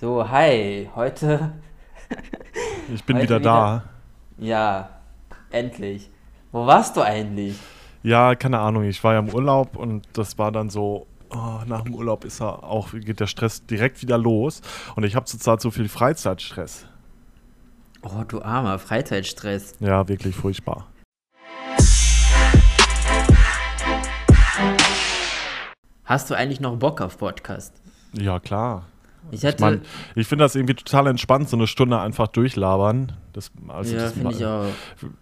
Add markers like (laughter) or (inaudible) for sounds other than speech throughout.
So, hi, heute. (laughs) Ich bin wieder, wieder da. Ja, endlich. Wo warst du eigentlich? Ja, keine Ahnung. Ich war ja im Urlaub und das war dann so. Oh, nach dem Urlaub ist er auch, geht der Stress direkt wieder los. Und ich habe zurzeit so viel Freizeitstress. Oh, du armer Freizeitstress. Ja, wirklich furchtbar. Hast du eigentlich noch Bock auf Podcast? Ja, klar. Ich, ich, mein, ich finde das irgendwie total entspannt, so eine Stunde einfach durchlabern. Das, also ja, finde ich auch.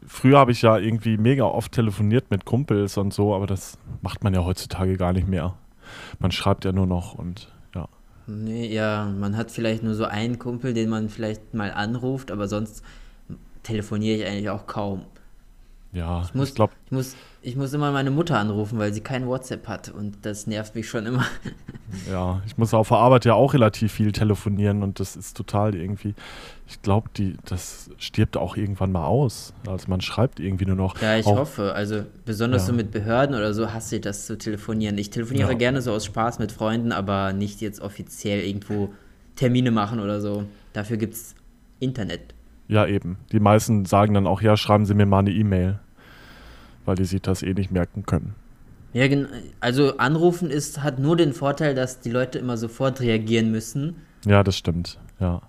Früher habe ich ja irgendwie mega oft telefoniert mit Kumpels und so, aber das macht man ja heutzutage gar nicht mehr. Man schreibt ja nur noch und ja. Nee, ja, man hat vielleicht nur so einen Kumpel, den man vielleicht mal anruft, aber sonst telefoniere ich eigentlich auch kaum. Ja, ich, muss, ich glaube. Ich muss, ich muss immer meine Mutter anrufen, weil sie kein WhatsApp hat und das nervt mich schon immer. (laughs) Ja, ich muss auf der Arbeit ja auch relativ viel telefonieren und das ist total irgendwie. Ich glaube, das stirbt auch irgendwann mal aus. Also man schreibt irgendwie nur noch. Ja, ich hoffe. Also besonders ja. so mit Behörden oder so hasse ich das zu telefonieren. Ich telefoniere ja. gerne so aus Spaß mit Freunden, aber nicht jetzt offiziell irgendwo Termine machen oder so. Dafür gibt es Internet. Ja, eben. Die meisten sagen dann auch, ja, schreiben Sie mir mal eine E-Mail, weil die sich das eh nicht merken können. Ja, also anrufen ist, hat nur den Vorteil, dass die Leute immer sofort reagieren müssen. Ja, das stimmt, ja.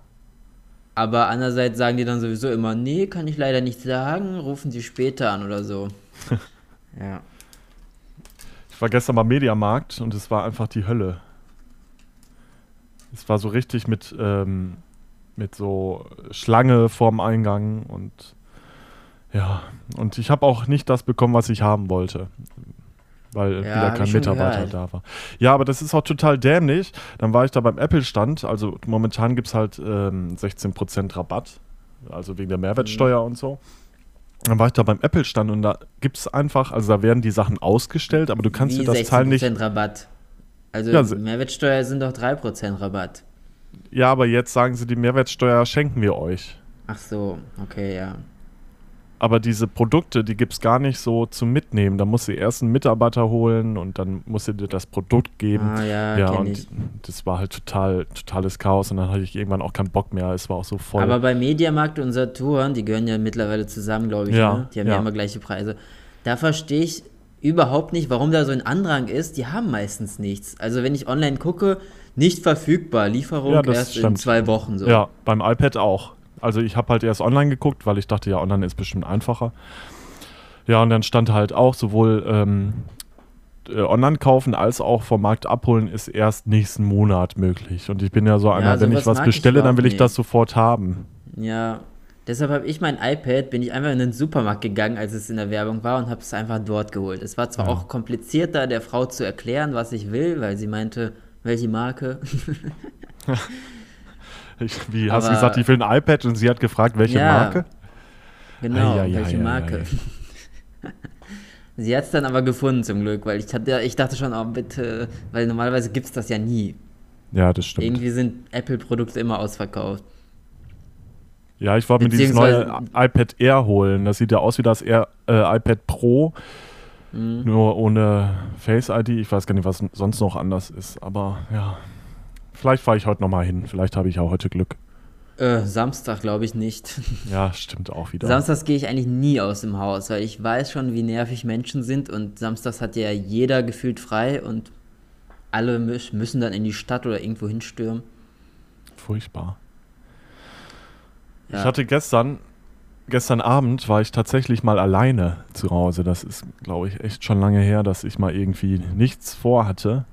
Aber andererseits sagen die dann sowieso immer, nee, kann ich leider nicht sagen, rufen Sie später an oder so. (laughs) ja. Ich war gestern beim Mediamarkt und es war einfach die Hölle. Es war so richtig mit ähm, mit so Schlange vorm Eingang und ja, und ich habe auch nicht das bekommen, was ich haben wollte. Weil ja, wieder kein Mitarbeiter da war. Ja, aber das ist auch total dämlich. Dann war ich da beim Apple-Stand. Also momentan gibt es halt ähm, 16% Rabatt. Also wegen der Mehrwertsteuer mhm. und so. Dann war ich da beim Apple-Stand und da gibt es einfach, also da werden die Sachen ausgestellt, aber du kannst Wie dir das Teil nicht. Rabatt. Also ja, Mehrwertsteuer sind doch 3% Rabatt. Ja, aber jetzt sagen sie, die Mehrwertsteuer schenken wir euch. Ach so, okay, ja. Aber diese Produkte, die gibt es gar nicht so zum Mitnehmen. Da musst du erst einen Mitarbeiter holen und dann musst du dir das Produkt geben. Ah, ja, ja und ich. das war halt total, totales Chaos und dann hatte ich irgendwann auch keinen Bock mehr. Es war auch so voll. Aber bei Mediamarkt und Saturn, die gehören ja mittlerweile zusammen, glaube ich. Ja, ne? Die haben ja. ja immer gleiche Preise. Da verstehe ich überhaupt nicht, warum da so ein Andrang ist. Die haben meistens nichts. Also wenn ich online gucke, nicht verfügbar. Lieferung ja, erst stimmt. in zwei Wochen so. Ja, beim iPad auch. Also ich habe halt erst online geguckt, weil ich dachte, ja, online ist bestimmt einfacher. Ja, und dann stand halt auch sowohl ähm, äh, online kaufen als auch vom Markt abholen ist erst nächsten Monat möglich. Und ich bin ja so einer, ja, wenn ich was bestelle, ich dann will ich das sofort haben. Ja, deshalb habe ich mein iPad, bin ich einfach in den Supermarkt gegangen, als es in der Werbung war und habe es einfach dort geholt. Es war zwar ja. auch komplizierter, der Frau zu erklären, was ich will, weil sie meinte, welche Marke? (laughs) ich, wie, hast du gesagt, ich will ein iPad und sie hat gefragt, welche ja, Marke? Genau, ai, ai, welche ai, Marke. (laughs) sie hat es dann aber gefunden zum Glück, weil ich, hatte, ich dachte schon, oh bitte, weil normalerweise gibt es das ja nie. Ja, das stimmt. Irgendwie sind Apple-Produkte immer ausverkauft. Ja, ich wollte mir dieses neue iPad Air holen. Das sieht ja aus wie das Air, äh, iPad Pro. Mhm. Nur ohne Face ID. Ich weiß gar nicht, was sonst noch anders ist. Aber ja, vielleicht fahre ich heute nochmal hin. Vielleicht habe ich auch heute Glück. Äh, Samstag glaube ich nicht. (laughs) Ja, stimmt auch wieder. Samstags gehe ich eigentlich nie aus dem Haus, weil ich weiß schon, wie nervig Menschen sind und samstags hat ja jeder gefühlt frei und alle müssen dann in die Stadt oder irgendwo hinstürmen. Furchtbar. Ja. Ich hatte gestern gestern Abend war ich tatsächlich mal alleine zu Hause. Das ist, glaube ich, echt schon lange her, dass ich mal irgendwie nichts vorhatte.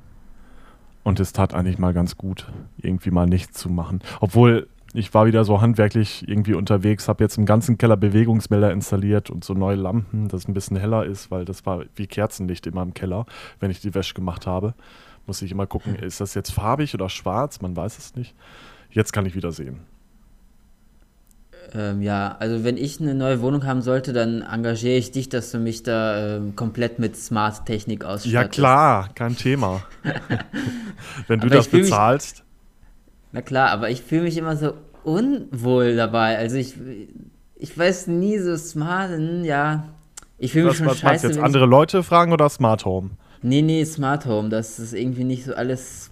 Und es tat eigentlich mal ganz gut, irgendwie mal nichts zu machen. Obwohl ich war wieder so handwerklich irgendwie unterwegs, habe jetzt im ganzen Keller Bewegungsmelder installiert und so neue Lampen, dass es ein bisschen heller ist, weil das war wie Kerzenlicht immer im Keller, wenn ich die Wäsche gemacht habe. Muss ich immer gucken, ist das jetzt farbig oder schwarz? Man weiß es nicht. Jetzt kann ich wieder sehen. Ähm, ja, also wenn ich eine neue Wohnung haben sollte, dann engagiere ich dich, dass du mich da ähm, komplett mit Smart-Technik ausstattest. Ja klar, kein Thema. (laughs) wenn du das bezahlst. Mich, na klar, aber ich fühle mich immer so unwohl dabei. Also ich, ich weiß nie so smart, hm, ja. Ich fühle mich schon was scheiße. jetzt andere Leute fragen oder Smart Home? Nee, nee, Smart Home. Das ist irgendwie nicht so alles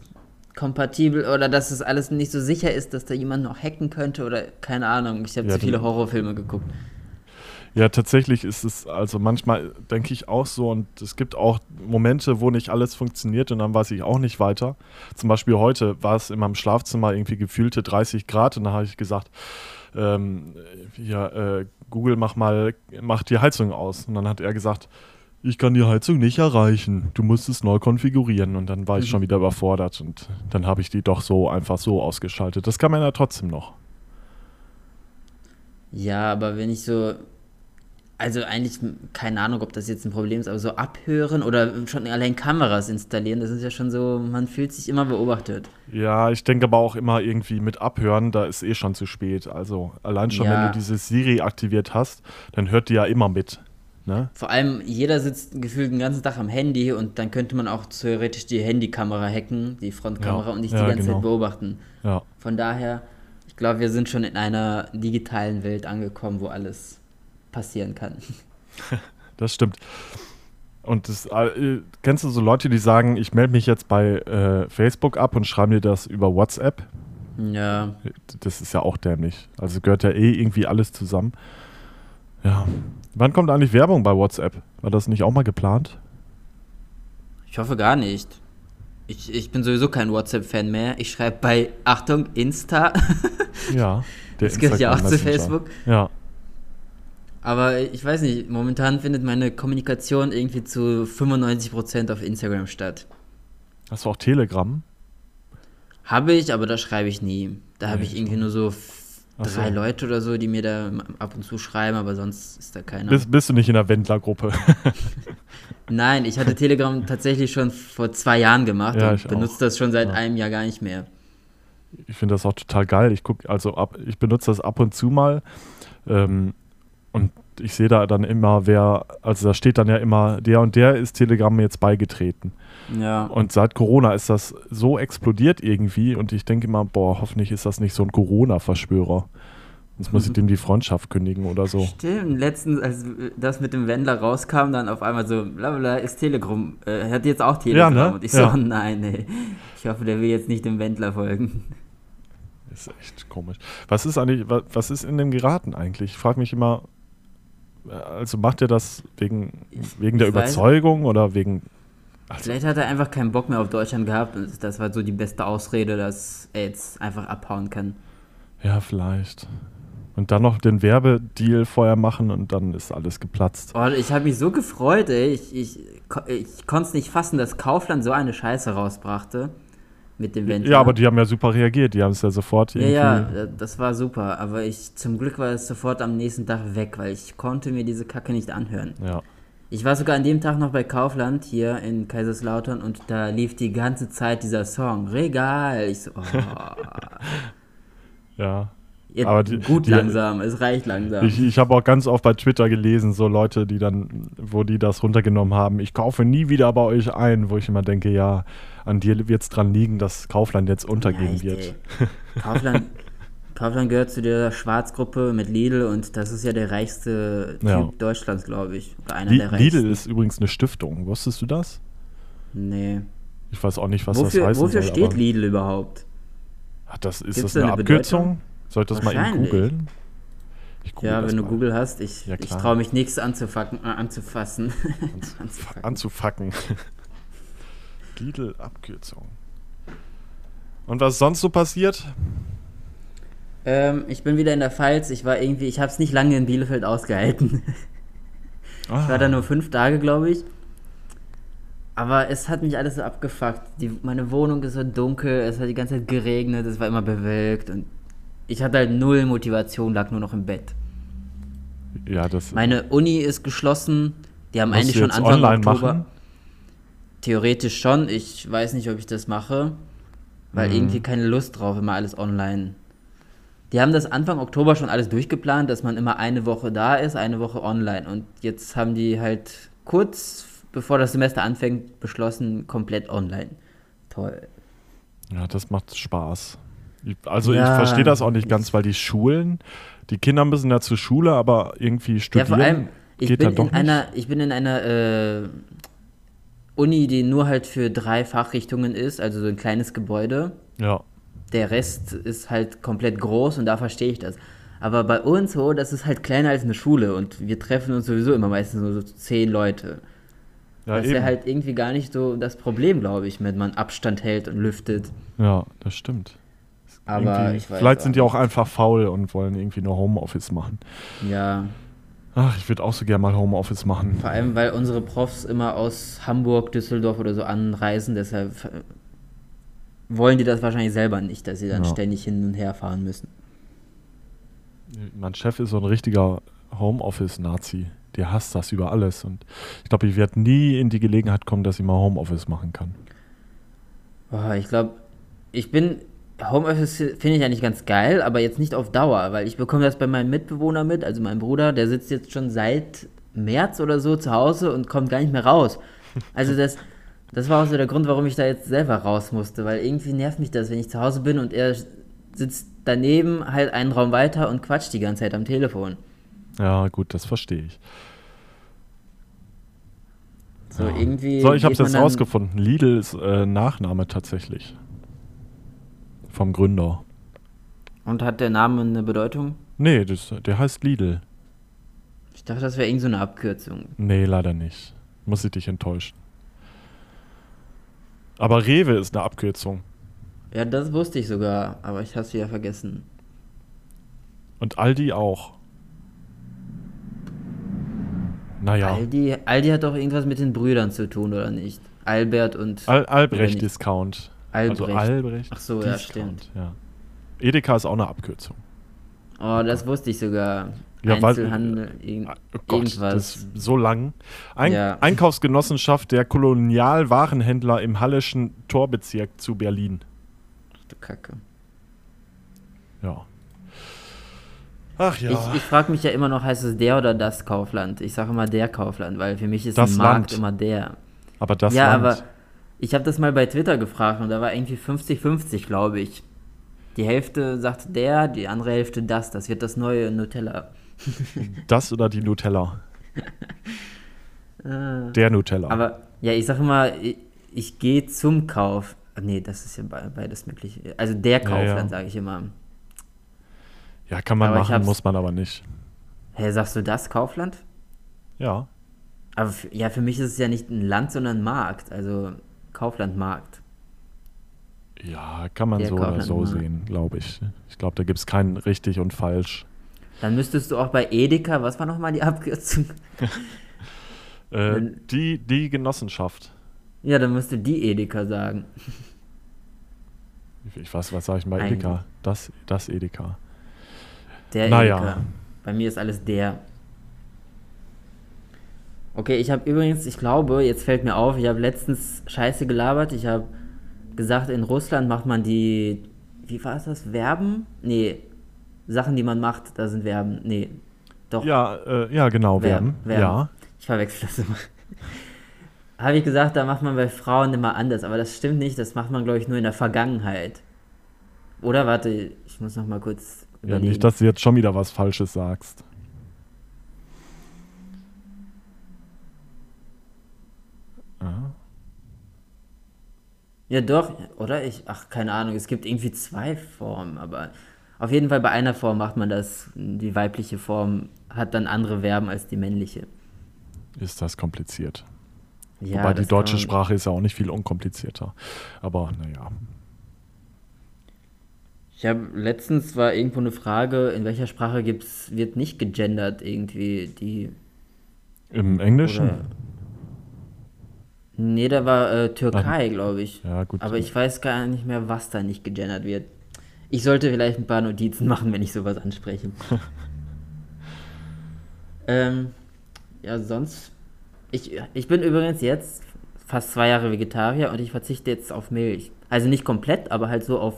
kompatibel oder dass es alles nicht so sicher ist, dass da jemand noch hacken könnte oder keine Ahnung. Ich habe ja, zu viele Horrorfilme geguckt. Ja, tatsächlich ist es, also manchmal denke ich auch so und es gibt auch Momente, wo nicht alles funktioniert und dann weiß ich auch nicht weiter. Zum Beispiel heute war es in meinem Schlafzimmer irgendwie gefühlte 30 Grad und da habe ich gesagt, ähm, ja, äh, Google, mach mal, mach die Heizung aus. Und dann hat er gesagt, ich kann die Heizung nicht erreichen. Du musst es neu konfigurieren. Und dann war ich mhm. schon wieder überfordert und dann habe ich die doch so einfach so ausgeschaltet. Das kann man ja trotzdem noch. Ja, aber wenn ich so, also eigentlich keine Ahnung, ob das jetzt ein Problem ist, aber so abhören oder schon allein Kameras installieren, das ist ja schon so, man fühlt sich immer beobachtet. Ja, ich denke aber auch immer irgendwie mit abhören, da ist eh schon zu spät. Also allein schon, ja. wenn du diese Siri aktiviert hast, dann hört die ja immer mit. Ne? Vor allem, jeder sitzt gefühlt den ganzen Tag am Handy und dann könnte man auch theoretisch die Handykamera hacken, die Frontkamera, ja, und nicht ja, die ganze genau. Zeit beobachten. Ja. Von daher, ich glaube, wir sind schon in einer digitalen Welt angekommen, wo alles passieren kann. (laughs) das stimmt. Und das, äh, kennst du so Leute, die sagen, ich melde mich jetzt bei äh, Facebook ab und schreibe mir das über WhatsApp? Ja. Das ist ja auch dämlich. Also gehört ja eh irgendwie alles zusammen. Ja. Wann kommt eigentlich Werbung bei WhatsApp? War das nicht auch mal geplant? Ich hoffe gar nicht. Ich, ich bin sowieso kein WhatsApp-Fan mehr. Ich schreibe bei, Achtung, Insta. (laughs) ja. Der das gehört ja auch zu Facebook. Ja. Aber ich weiß nicht, momentan findet meine Kommunikation irgendwie zu 95% auf Instagram statt. Hast du auch Telegram? Habe ich, aber da schreibe ich nie. Da habe ich irgendwie nur so drei so. Leute oder so, die mir da ab und zu schreiben, aber sonst ist da keiner. Bist, bist du nicht in der Wendler-Gruppe? (laughs) Nein, ich hatte Telegram tatsächlich schon vor zwei Jahren gemacht ja, und benutze das schon seit ja. einem Jahr gar nicht mehr. Ich finde das auch total geil. Ich gucke, also ab, ich benutze das ab und zu mal ähm, und ich sehe da dann immer, wer, also da steht dann ja immer, der und der ist Telegram jetzt beigetreten. Ja. Und seit Corona ist das so explodiert irgendwie und ich denke immer, boah, hoffentlich ist das nicht so ein Corona-Verschwörer. Sonst muss ich dem die Freundschaft kündigen oder so. Stimmt, letztens, als das mit dem Wendler rauskam, dann auf einmal so, blablabla, ist Telegram, äh, hat jetzt auch Telegram. Ja, ne? Und ich so, ja. (laughs) nein, nee. Ich hoffe, der will jetzt nicht dem Wendler folgen. ist echt komisch. Was ist eigentlich, was ist in dem geraten eigentlich? Ich frage mich immer, also macht er das wegen, wegen der Überzeugung weiß. oder wegen also Vielleicht hat er einfach keinen Bock mehr auf Deutschland gehabt und das war so die beste Ausrede, dass er jetzt einfach abhauen kann. Ja, vielleicht. Und dann noch den Werbedeal vorher machen und dann ist alles geplatzt. Oh, ich habe mich so gefreut, ey. Ich, ich, ich konnte es nicht fassen, dass Kaufland so eine Scheiße rausbrachte mit dem Wendler. Ja, aber die haben ja super reagiert. Die haben es ja sofort irgendwie. Ja, ja, das war super. Aber ich, zum Glück war es sofort am nächsten Tag weg, weil ich konnte mir diese Kacke nicht anhören. Ja. Ich war sogar an dem Tag noch bei Kaufland hier in Kaiserslautern und da lief die ganze Zeit dieser Song. Regal. Ich so, oh. (laughs) ja. Jetzt aber die, gut die, langsam, es reicht langsam. Ich, ich habe auch ganz oft bei Twitter gelesen, so Leute, die dann, wo die das runtergenommen haben, ich kaufe nie wieder bei euch ein, wo ich immer denke, ja, an dir wird es dran liegen, dass Kaufland jetzt untergehen wird. Kaufland, Kaufland gehört zu der Schwarzgruppe mit Lidl und das ist ja der reichste Typ ja. Deutschlands, glaube ich. Oder einer Li der reichsten. Lidl ist übrigens eine Stiftung. Wusstest du das? Nee. Ich weiß auch nicht, was wofür, das heißt. Wofür soll, steht Lidl überhaupt? Ach, das, ist Gibt's das eine, eine Abkürzung? Soll ich das mal eben googeln? Ja, wenn du mal. Google hast, ich, ja, ich traue mich nichts anzufacken, äh, anzufassen. (laughs) Anzufacken. anzufacken. Lidl-Abkürzung. Und was ist sonst so passiert? Ähm, ich bin wieder in der Pfalz. Ich war irgendwie, ich habe es nicht lange in Bielefeld ausgehalten. Ah. (laughs) Ich war da nur fünf Tage, glaube ich. Aber es hat mich alles so abgefuckt. Die, meine Wohnung ist so dunkel, es hat die ganze Zeit geregnet, es war immer bewölkt und ich hatte halt null Motivation, lag nur noch im Bett. Ja, das. Meine Uni ist geschlossen. Die haben eigentlich schon Anfang online Oktober. Machen? Theoretisch schon. Ich weiß nicht, ob ich das mache, weil mhm. irgendwie keine Lust drauf, immer alles online. Die haben das Anfang Oktober schon alles durchgeplant, dass man immer eine Woche da ist, eine Woche online. Und jetzt haben die halt kurz bevor das Semester anfängt, beschlossen, komplett online. Toll. Ja, das macht Spaß. Also ja. ich verstehe das auch nicht ganz, weil die Schulen, die Kinder müssen ja zur Schule, aber irgendwie studieren. Ja, vor allem, ich, bin in einer, ich bin in einer äh, Uni, die nur halt für drei Fachrichtungen ist, also so ein kleines Gebäude. Ja. Der Rest ist halt komplett groß und da verstehe ich das. Aber bei uns so, das ist halt kleiner als eine Schule und wir treffen uns sowieso immer meistens nur so zehn Leute. Ja, das ist ja halt irgendwie gar nicht so das Problem, glaube ich, wenn man Abstand hält und lüftet. Ja, das stimmt. Aber Vielleicht sind die auch einfach faul und wollen irgendwie nur Homeoffice machen. Ja. Ach, ich würde auch so gerne mal Homeoffice machen. Vor allem, weil unsere Profs immer aus Hamburg, Düsseldorf oder so anreisen, deshalb wollen die das wahrscheinlich selber nicht, dass sie dann ja. ständig hin und her fahren müssen. Mein Chef ist so ein richtiger Homeoffice-Nazi. Der hasst das über alles. Und ich glaube, ich werde nie in die Gelegenheit kommen, dass ich mal Homeoffice machen kann. Boah, ich glaube, ich bin. Homeoffice finde ich eigentlich ganz geil, aber jetzt nicht auf Dauer, weil ich bekomme das bei meinem Mitbewohner mit, also meinem Bruder, der sitzt jetzt schon seit März oder so zu Hause und kommt gar nicht mehr raus. Also das, das war auch so der Grund, warum ich da jetzt selber raus musste, weil irgendwie nervt mich das, wenn ich zu Hause bin und er sitzt daneben halt einen Raum weiter und quatscht die ganze Zeit am Telefon. Ja, gut, das verstehe ich. So, ja. irgendwie. So, ich habe es jetzt rausgefunden. Lidl ist äh, Nachname tatsächlich. Vom Gründer. Und hat der Name eine Bedeutung? Nee, das, der heißt Lidl. Ich dachte, das wäre irgendeine so Abkürzung. Nee, leider nicht. Muss ich dich enttäuschen. Aber Rewe ist eine Abkürzung. Ja, das wusste ich sogar, aber ich habe es wieder vergessen. Und Aldi auch. Naja. Aldi, Aldi hat doch irgendwas mit den Brüdern zu tun, oder nicht? Albert und. Al Albrecht Discount. Albrecht. Also Albrecht. Ach so, Discount, ja, stimmt. Ja. Edeka ist auch eine Abkürzung. Oh, das wusste ich sogar. Ja, Einzelhandel, weil, oh Gott, irgendwas. Das ist so lang. Ein ja. Einkaufsgenossenschaft der Kolonialwarenhändler im Halleschen Torbezirk zu Berlin. Ach du Kacke. Ja. Ach ja. Ich, ich frage mich ja immer noch, heißt es der oder das Kaufland? Ich sage immer der Kaufland, weil für mich ist das ein Markt immer der. Aber das ja, Land. aber ich habe das mal bei Twitter gefragt und da war irgendwie 50-50, glaube ich. Die Hälfte sagt der, die andere Hälfte das. Das wird das neue Nutella. (laughs) das oder die Nutella? Ah. (laughs) der Nutella. Aber ja, ich sage immer, ich, ich gehe zum Kauf. Nee, das ist ja beides möglich. Also der Kaufland, ja, ja. sage ich immer. Ja, kann man aber machen, muss man aber nicht. Hä, hey, sagst du das, Kaufland? Ja. Aber ja, für mich ist es ja nicht ein Land, sondern ein Markt. Also Kauflandmarkt. Ja, kann man Der so oder so sehen, glaube ich. Ich glaube, da gibt es kein richtig und falsch. Dann müsstest du auch bei Edeka, was war nochmal die Abkürzung? (laughs) äh, die, die Genossenschaft. Ja, dann müsste die Edeka sagen. Ich weiß, was sage ich bei Edeka? Das, das Edeka. Der naja. Edeka. Bei mir ist alles der. Okay, ich habe übrigens, ich glaube, jetzt fällt mir auf, ich habe letztens Scheiße gelabert. Ich habe gesagt, in Russland macht man die, wie war es das, Verben? Nee, Sachen, die man macht, da sind Verben. Nee, doch. Ja, äh, ja genau, Verben. Verben. Ja. Ich verwechsel das immer. (laughs) habe ich gesagt, da macht man bei Frauen immer anders, aber das stimmt nicht, das macht man, glaube ich, nur in der Vergangenheit. Oder warte, ich muss noch mal kurz ja, nicht, dass du jetzt schon wieder was Falsches sagst. Ja, doch, oder? Ich, ach, keine Ahnung, es gibt irgendwie zwei Formen, aber auf jeden Fall bei einer Form macht man das. Die weibliche Form hat dann andere Verben als die männliche. Ist das kompliziert? Ja, Wobei die deutsche Sprache ist ja auch nicht viel unkomplizierter. Aber naja. Ich habe letztens war irgendwo eine Frage, in welcher Sprache gibt's, wird nicht gegendert irgendwie die. Im Englischen? Nee, da war äh, Türkei, glaube ich. Ja, gut. Aber ich weiß gar nicht mehr, was da nicht gegendert wird. Ich sollte vielleicht ein paar Notizen machen, wenn ich sowas anspreche. (laughs) ähm, ja, sonst. Ich, ich bin übrigens jetzt fast zwei Jahre Vegetarier und ich verzichte jetzt auf Milch. Also nicht komplett, aber halt so auf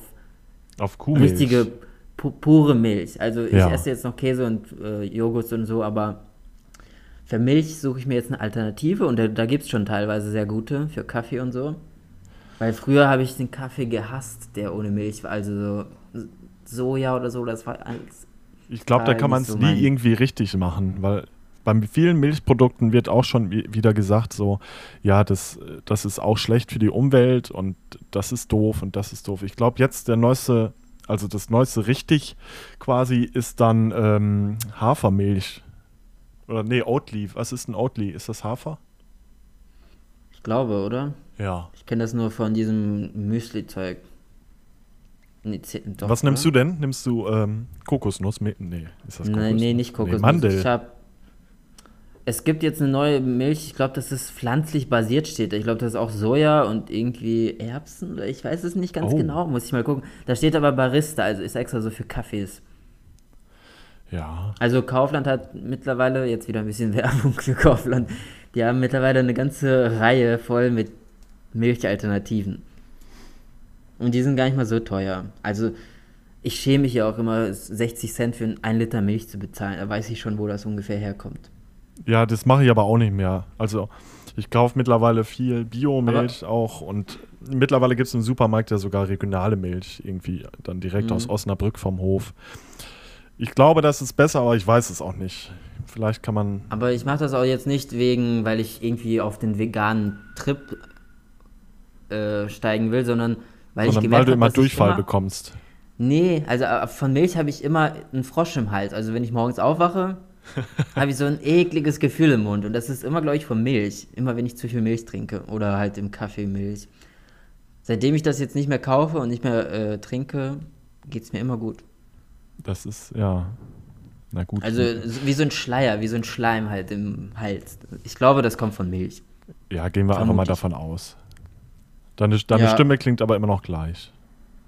auf Kuhmilch. Richtige pu pure Milch. Also ich ja. esse jetzt noch Käse und äh, Joghurt und so, aber für Milch suche ich mir jetzt eine Alternative und da, da gibt es schon teilweise sehr gute für Kaffee und so. Weil früher habe ich den Kaffee gehasst, der ohne Milch war. Also so Soja oder so, das war alles. Ich glaube, da kann man es so nie irgendwie richtig machen, weil bei vielen Milchprodukten wird auch schon wieder gesagt, so, ja, das, das ist auch schlecht für die Umwelt und das ist doof und das ist doof. Ich glaube, jetzt der neueste, also das neueste richtig quasi ist dann ähm, Hafermilch. Oder nee, Oatly. Was ist ein Oatly? Ist das Hafer? Ich glaube, oder? Ja. Ich kenne das nur von diesem Müsli-Zeug. Nee, Was nimmst du denn? Nimmst du ähm, Kokosnuss? Nee, ist das Kokosnuss? Nee, nee, nicht Kokosnuss. Nee, Mandel. Ich hab, es gibt jetzt eine neue Milch, ich glaube, dass es pflanzlich basiert steht. Ich glaube, das ist auch Soja und irgendwie Erbsen oder ich weiß es nicht ganz oh. genau, muss ich mal gucken. Da steht aber Barista, also ist extra so für Kaffees. Ja. Also Kaufland hat mittlerweile, jetzt wieder ein bisschen (laughs) Werbung für Kaufland, die haben mittlerweile eine ganze Reihe voll mit Milchalternativen. Und die sind gar nicht mal so teuer. Also ich schäme mich ja auch immer, 60 Cent für ein Liter Milch zu bezahlen. Da weiß ich schon, wo das ungefähr herkommt. Ja, das mache ich aber auch nicht mehr. Also ich kaufe mittlerweile viel Biomilch auch und mittlerweile gibt es im Supermarkt ja sogar regionale Milch, irgendwie dann direkt mhm. aus Osnabrück vom Hof. Ich glaube, das ist besser, aber ich weiß es auch nicht. Vielleicht kann man. Aber ich mache das auch jetzt nicht wegen, weil ich irgendwie auf den veganen Trip äh, steigen will, sondern weil sondern ich gemerkt weil du immer Durchfall immer, bekommst. Nee, also äh, von Milch habe ich immer einen Frosch im Hals. Also wenn ich morgens aufwache, (laughs) habe ich so ein ekliges Gefühl im Mund. Und das ist immer, glaube ich, von Milch. Immer wenn ich zu viel Milch trinke oder halt im Kaffee Milch. Seitdem ich das jetzt nicht mehr kaufe und nicht mehr äh, trinke, geht es mir immer gut. Das ist, ja. Na gut. Also wie so ein Schleier, wie so ein Schleim halt im Hals. Ich glaube, das kommt von Milch. Ja, gehen wir Vermutlich. einfach mal davon aus. Deine, deine ja. Stimme klingt aber immer noch gleich.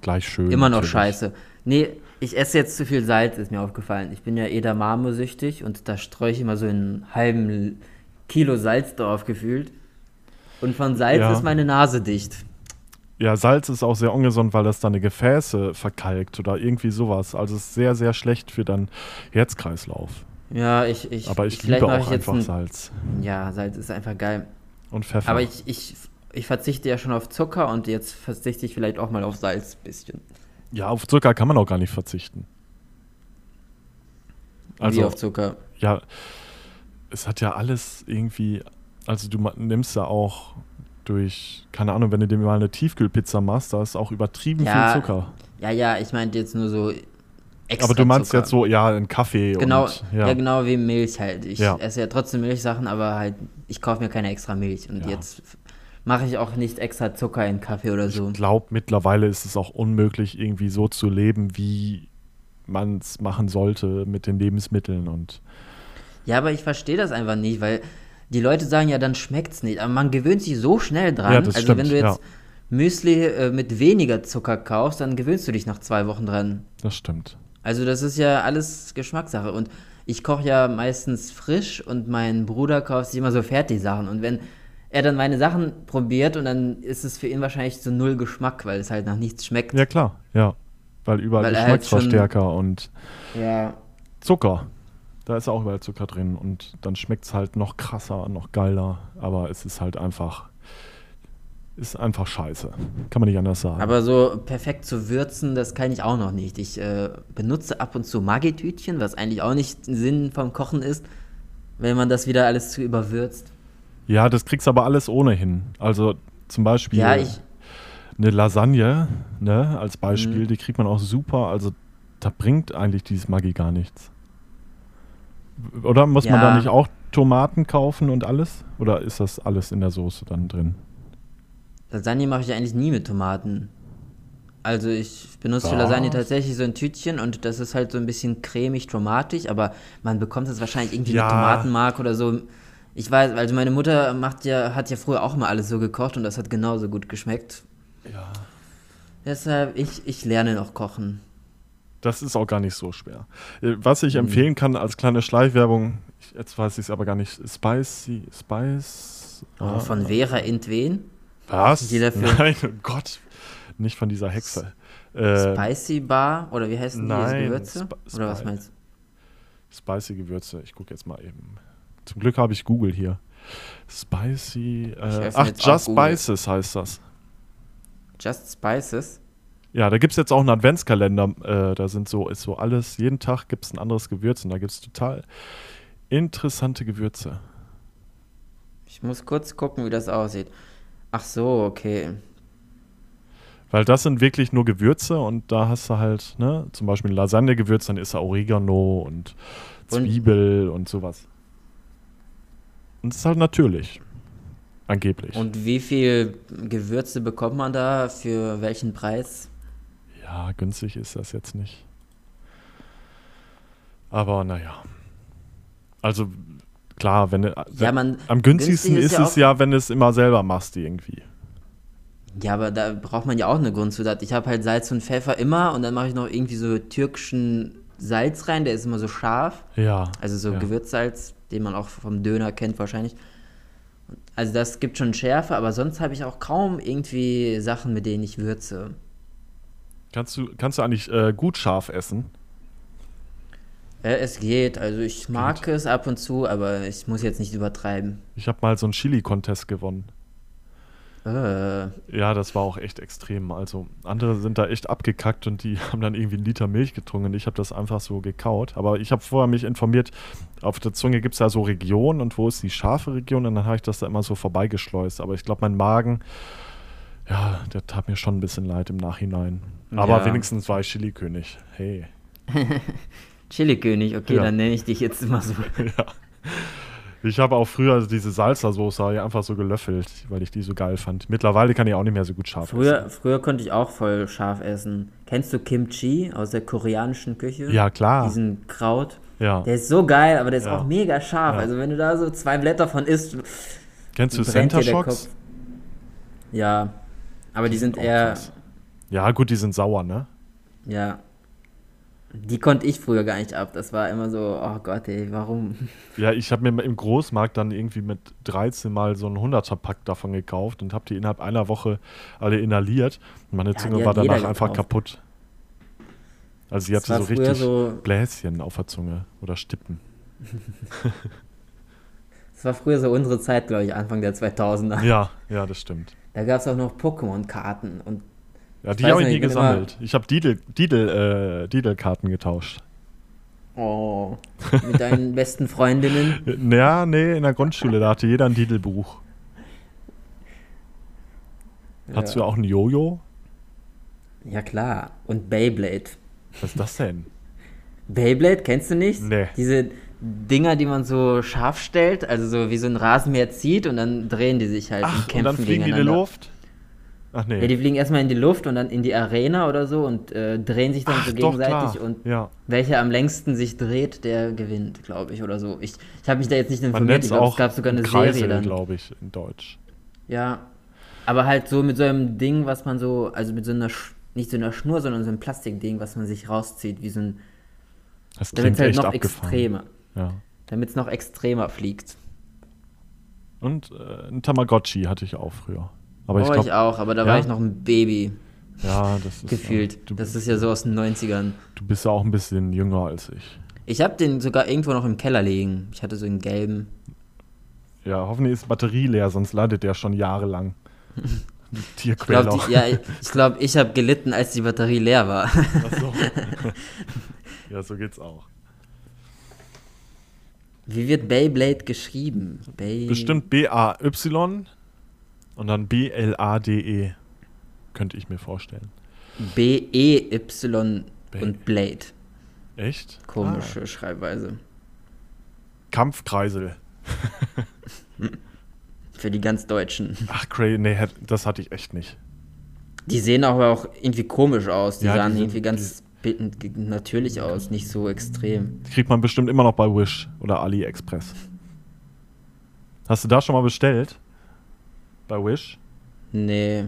Gleich schön. Immer noch natürlich. scheiße. Nee, ich esse jetzt zu viel Salz, ist mir aufgefallen. Ich bin ja Edamame-süchtig und da streue ich immer so einen halben Kilo Salz drauf gefühlt. Und von Salz ja. ist meine Nase dicht. Ja, Salz ist auch sehr ungesund, weil das deine Gefäße verkalkt oder irgendwie sowas. Also es ist sehr, sehr schlecht für deinen Herzkreislauf. Ja, ich. ich Aber ich liebe auch einfach ein, Salz. Ja, Salz ist einfach geil. Und Pfeffer. Aber ich, ich, ich verzichte ja schon auf Zucker und jetzt verzichte ich vielleicht auch mal auf Salz ein bisschen. Ja, auf Zucker kann man auch gar nicht verzichten. Also, Wie auf Zucker? Ja, es hat ja alles irgendwie. Also du nimmst ja auch durch, keine Ahnung, wenn du dir mal eine Tiefkühlpizza machst, da ist auch übertrieben ja, viel Zucker. Ja, ja, ich meinte jetzt nur so extra Aber du meinst Zucker. jetzt so, ja, ein Kaffee genau, und, ja. ja. genau wie Milch halt. Ich ja. esse ja trotzdem Milchsachen, aber halt, ich kaufe mir keine extra Milch. Und jetzt mache ich auch nicht extra Zucker in Kaffee oder so. Ich glaube, mittlerweile ist es auch unmöglich, irgendwie so zu leben, wie man es machen sollte mit den Lebensmitteln und. Ja, aber ich verstehe das einfach nicht, weil die Leute sagen ja, dann schmeckt es nicht. Aber man gewöhnt sich so schnell dran. Ja, also stimmt, wenn du jetzt ja. Müsli äh, mit weniger Zucker kaufst, dann gewöhnst du dich nach zwei Wochen dran. Das stimmt. Also das ist ja alles Geschmackssache. Und ich koche ja meistens frisch und mein Bruder kauft sich immer so Fertigsachen. Und wenn er dann meine Sachen probiert und dann ist es für ihn wahrscheinlich so null Geschmack, weil es halt nach nichts schmeckt. Ja klar, ja. Weil überall weil halt Geschmacksverstärker halt schon, und ja. Zucker. Da ist auch überall Zucker drin und dann schmeckt es halt noch krasser, noch geiler. Aber es ist halt einfach, ist einfach scheiße. Kann man nicht anders sagen. Aber so perfekt zu würzen, das kann ich auch noch nicht. Ich äh, benutze ab und zu Maggi-Tütchen, was eigentlich auch nicht Sinn vom Kochen ist, wenn man das wieder alles zu überwürzt. Ja, das kriegst du aber alles ohnehin. Also zum Beispiel ja, eine Lasagne, ne, als Beispiel, mhm. die kriegt man auch super. Also da bringt eigentlich dieses Maggi gar nichts. Oder muss ja. man da nicht auch Tomaten kaufen und alles? Oder ist das alles in der Soße dann drin? Lasagne mache ich eigentlich nie mit Tomaten. Also ich benutze Was? für Lasagne tatsächlich so ein Tütchen und das ist halt so ein bisschen cremig, tomatig, aber man bekommt es wahrscheinlich irgendwie ja. mit Tomatenmark oder so. Ich weiß, also meine Mutter macht ja, hat ja früher auch immer alles so gekocht und das hat genauso gut geschmeckt. Ja. Deshalb, ich, ich lerne noch kochen. Das ist auch gar nicht so schwer. Äh, was ich mhm. empfehlen kann als kleine Schleichwerbung, ich, jetzt weiß ich es aber gar nicht, Spicy, Spice. Oh, ah, von Vera Intwen? Was? Nein, oh Gott, nicht von dieser Hexe. Äh, Spicy Bar oder wie heißen nein, die Gewürze? Sp oder was meinst du? Spicy Gewürze, ich gucke jetzt mal eben. Zum Glück habe ich Google hier. Spicy. Äh, ach, Just Spices heißt das. Just Spices? Ja, da gibt es jetzt auch einen Adventskalender. Äh, da sind so, ist so alles, jeden Tag gibt es ein anderes Gewürz und da gibt es total interessante Gewürze. Ich muss kurz gucken, wie das aussieht. Ach so, okay. Weil das sind wirklich nur Gewürze und da hast du halt, ne, zum Beispiel Lasagne-Gewürz, dann ist da Oregano und Zwiebel und, und sowas. Und es ist halt natürlich. Angeblich. Und wie viel Gewürze bekommt man da für welchen Preis? Ja, günstig ist das jetzt nicht. Aber naja. Also klar, wenn, ja, man, am günstigsten günstig ist, ist, ja es ja, wenn du es immer selber machst irgendwie. Ja, aber da braucht man ja auch eine Grundzutat. Ich habe halt Salz und Pfeffer immer und dann mache ich noch irgendwie so türkischen Salz rein, der ist immer so scharf. Ja. Also so ja. Gewürzsalz, den man auch vom Döner kennt wahrscheinlich. Also das gibt schon Schärfe, aber sonst habe ich auch kaum irgendwie Sachen, mit denen ich würze. Kannst du, kannst du eigentlich äh, gut scharf essen? Äh, es geht. Also ich mag geht. es ab und zu, aber ich muss jetzt nicht übertreiben. Ich habe mal so einen Chili-Contest gewonnen. Äh. Ja, das war auch echt extrem. Also andere sind da echt abgekackt und die (laughs) haben dann irgendwie einen Liter Milch getrunken. Ich habe das einfach so gekaut. Aber ich habe vorher mich informiert, auf der Zunge gibt es ja so Regionen und wo ist die scharfe Region und dann habe ich das da immer so vorbeigeschleust. Aber ich glaube, mein Magen, ja, der tat mir schon ein bisschen leid im Nachhinein. Aber ja. wenigstens war ich Chili-König. Hey. (laughs) Chili-König, okay, ja. dann nenne ich dich jetzt immer so. (laughs) ja. Ich habe auch früher diese Salsa-Soße einfach so gelöffelt, weil ich die so geil fand. Mittlerweile kann ich auch nicht mehr so gut scharf früher, essen. Früher konnte ich auch voll scharf essen. Kennst du Kimchi aus der koreanischen Küche? Ja, klar. Diesen Kraut. Ja. Der ist so geil, aber der ist ja. auch mega scharf. Ja. Also wenn du da so zwei Blätter von isst, Kennst du Center Shocks? Ja, aber die, sind, sind eher. Krass. Ja, gut, die sind sauer, ne? Ja, die konnte ich früher gar nicht ab. Das war immer so, oh Gott, ey, warum? Ja, ich habe mir im Großmarkt dann irgendwie mit 13 Mal so ein 100er-Pack davon gekauft und habe die innerhalb einer Woche alle inhaliert. Und meine ja, Zunge war danach einfach kaputt. Also sie hatte so richtig so Bläschen auf der Zunge oder Stippen. (laughs) das war früher so unsere Zeit, glaube ich, Anfang der 2000er. Ja, ja, das stimmt. Da gab es auch noch Pokémon-Karten und ja, die habe ich nie gesammelt. Ich habe Didel, Didel, äh, Didel-Karten getauscht. Oh, (laughs) mit deinen besten Freundinnen? Ja, nee, in der Grundschule, da hatte jeder ein Didelbuch. Ja. Hattest du auch ein Jojo? Ja, klar. Und Beyblade. Was ist das denn? Beyblade, kennst du nicht? Nee. Diese Dinger, die man so scharf stellt, also so wie so ein Rasenmäher zieht und dann drehen die sich halt Ach, und kämpfen und dann fliegen die in die Luft? Ach nee. Ja, die fliegen erstmal in die Luft und dann in die Arena oder so und äh, drehen sich dann Ach, so gegenseitig doch, und ja. welcher am längsten sich dreht, der gewinnt, glaube ich, oder so. Ich, ich habe mich da jetzt nicht informiert, ich glaube, es gab sogar eine Kreisel, Serie dann. glaube ich, in Deutsch. Ja, aber halt so mit so einem Ding, was man so, also mit so einer, nicht so einer Schnur, sondern so einem Plastikding, was man sich rauszieht, wie so ein, damit es halt noch abgefahren. extremer, ja. damit es noch extremer fliegt. Und äh, ein Tamagotchi hatte ich auch früher. Aber ich, glaub, ich auch, aber da ja? war ich noch ein Baby. Ja, das ist. Gefühlt. Ja, du, das ist ja so aus den 90ern. Du bist ja auch ein bisschen jünger als ich. Ich habe den sogar irgendwo noch im Keller liegen. Ich hatte so einen gelben. Ja, hoffentlich ist Batterie leer, sonst ladet der schon jahrelang. (laughs) Tierquäler. Ich glaub, ja, ich glaube, ich habe gelitten, als die Batterie leer war. Ach so. (laughs) ja, so geht's auch. Wie wird Beyblade geschrieben? Bay Bestimmt B-A-Y und dann B-L-A-D-E. Könnte ich mir vorstellen. B-E-Y und Blade. Echt? Komische ah. Schreibweise. Kampfkreisel. (laughs) Für die ganz Deutschen. Ach, crazy. Nee, das hatte ich echt nicht. Die sehen aber auch irgendwie komisch aus. Die ja, sahen die irgendwie ganz natürlich aus, nicht so extrem. Die kriegt man bestimmt immer noch bei Wish oder AliExpress. Hast du da schon mal bestellt? bei Wish? Nee.